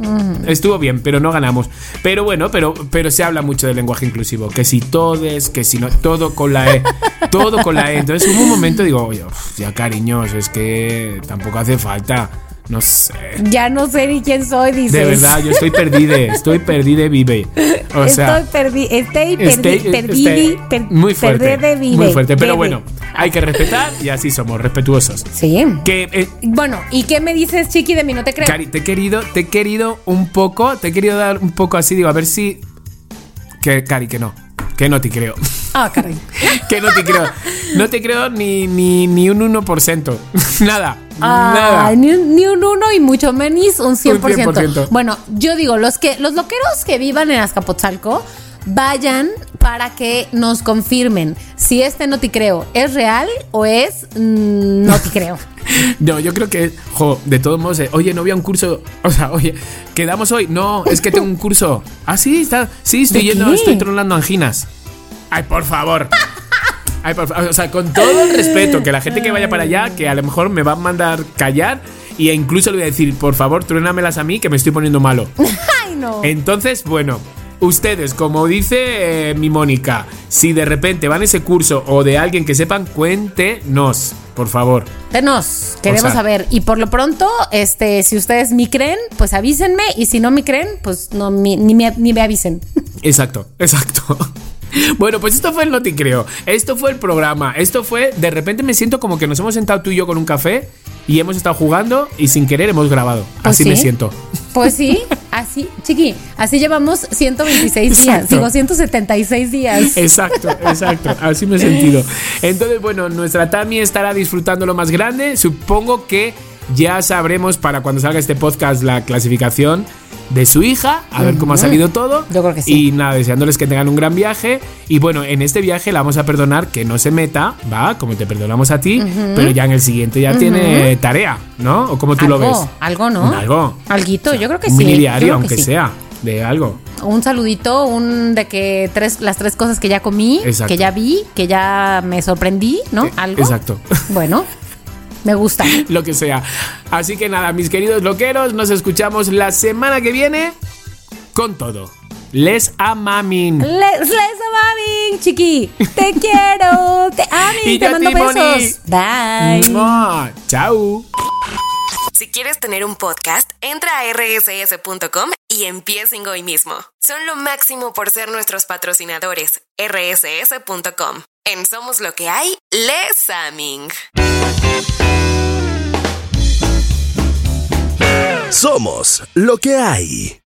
estuvo bien, pero no ganamos. Pero bueno, pero, pero se habla mucho del lenguaje inclusivo. Que si todes, que si no, todo con la E. todo con la E. Entonces hubo un momento, digo, oye, ya cariños, es que tampoco hace falta. No sé. Ya no sé ni quién soy, dices. De verdad, yo estoy perdida, estoy perdida, vive. O sea, estoy perdi estoy perdi per- muy fuerte. vive, muy fuerte, pero bebe. bueno, hay que respetar y así somos, respetuosos. Sí. Que, eh, Bueno, ¿y qué me dices, Chiqui, de mí? No te creo. Cari, te he querido, te he querido un poco, te he querido dar un poco así, digo, a ver si. Que, Cari, que no. Que no te creo. Ah, caray. *laughs* que no te creo. No te creo ni, ni, ni un 1%. *laughs* nada. Ah, nada. ni, un- ni un 1 y mucho menos un 100%. 100%. Bueno, yo digo, los que los loqueros que vivan en Azcapotzalco, vayan para que nos confirmen si este no te creo es real o es mm, no te creo. *laughs* No, yo creo que, jo, de todos modos, eh, oye, no había un curso, o sea, oye, quedamos hoy, no, es que tengo un curso. *laughs* Ah, sí, está, sí, estoy ¿De yendo, qué? estoy tronando anginas. Ay, por favor. *laughs* Ay, por favor, o sea, con todo el respeto, que la gente que vaya para allá, que a lo mejor me va a mandar callar y incluso le voy a decir, por favor, truénamelas a mí, que me estoy poniendo malo. Ay, no. Entonces, bueno, ustedes, como dice eh, mi Mónica, si de repente van a ese curso o de alguien que sepan, cuéntenos, por favor. Denos, queremos O sea- saber. Y por lo pronto, este, si ustedes me creen, pues avísenme. Y si no me creen, pues no, ni, me, ni me avisen. Exacto, exacto. *laughs* Bueno, pues esto fue el No Te Creo. Esto fue el programa. Esto fue, de repente me siento como que nos hemos sentado tú y yo con un café y hemos estado jugando y sin querer hemos grabado. Pues Así sí. me siento. Pues sí, *laughs* así, chiqui, así llevamos 126 días, Exacto. digo 176 días. Exacto, exacto. Así me he sentido. Entonces, bueno, nuestra Tami estará disfrutando lo más grande. Supongo que ya sabremos para cuando salga este podcast la clasificación de su hija, a ver cómo ha salido todo. Yo creo que sí. Y nada, deseándoles que tengan un gran viaje. Y bueno, en este viaje la vamos a perdonar que no se meta, ¿va? Como te perdonamos a ti, pero ya en el siguiente ya tiene tarea, ¿no? O como tú algo, lo ves. algo, ¿no? Algo. Alguito, yo creo que un sí. mini yo diario, aunque sí. sea, de algo. Un saludito, un de que tres, las tres cosas que ya comí, Exacto. que ya vi, que ya me sorprendí, ¿no? Eh, Algo. Exacto. Bueno, *laughs* me gusta. *laughs* lo que sea. Así que nada, mis queridos loqueros, nos escuchamos la semana que viene con todo. Les amamin. Les, les chiqui. Te *laughs* quiero. Te ami, Y te mando besos. Bye. Mua. Chao. Si quieres tener un podcast, entra a rss.com y empiecen hoy mismo. Son lo máximo por ser nuestros patrocinadores. rss.com. En Somos lo que hay, Les Aming. Somos lo que hay.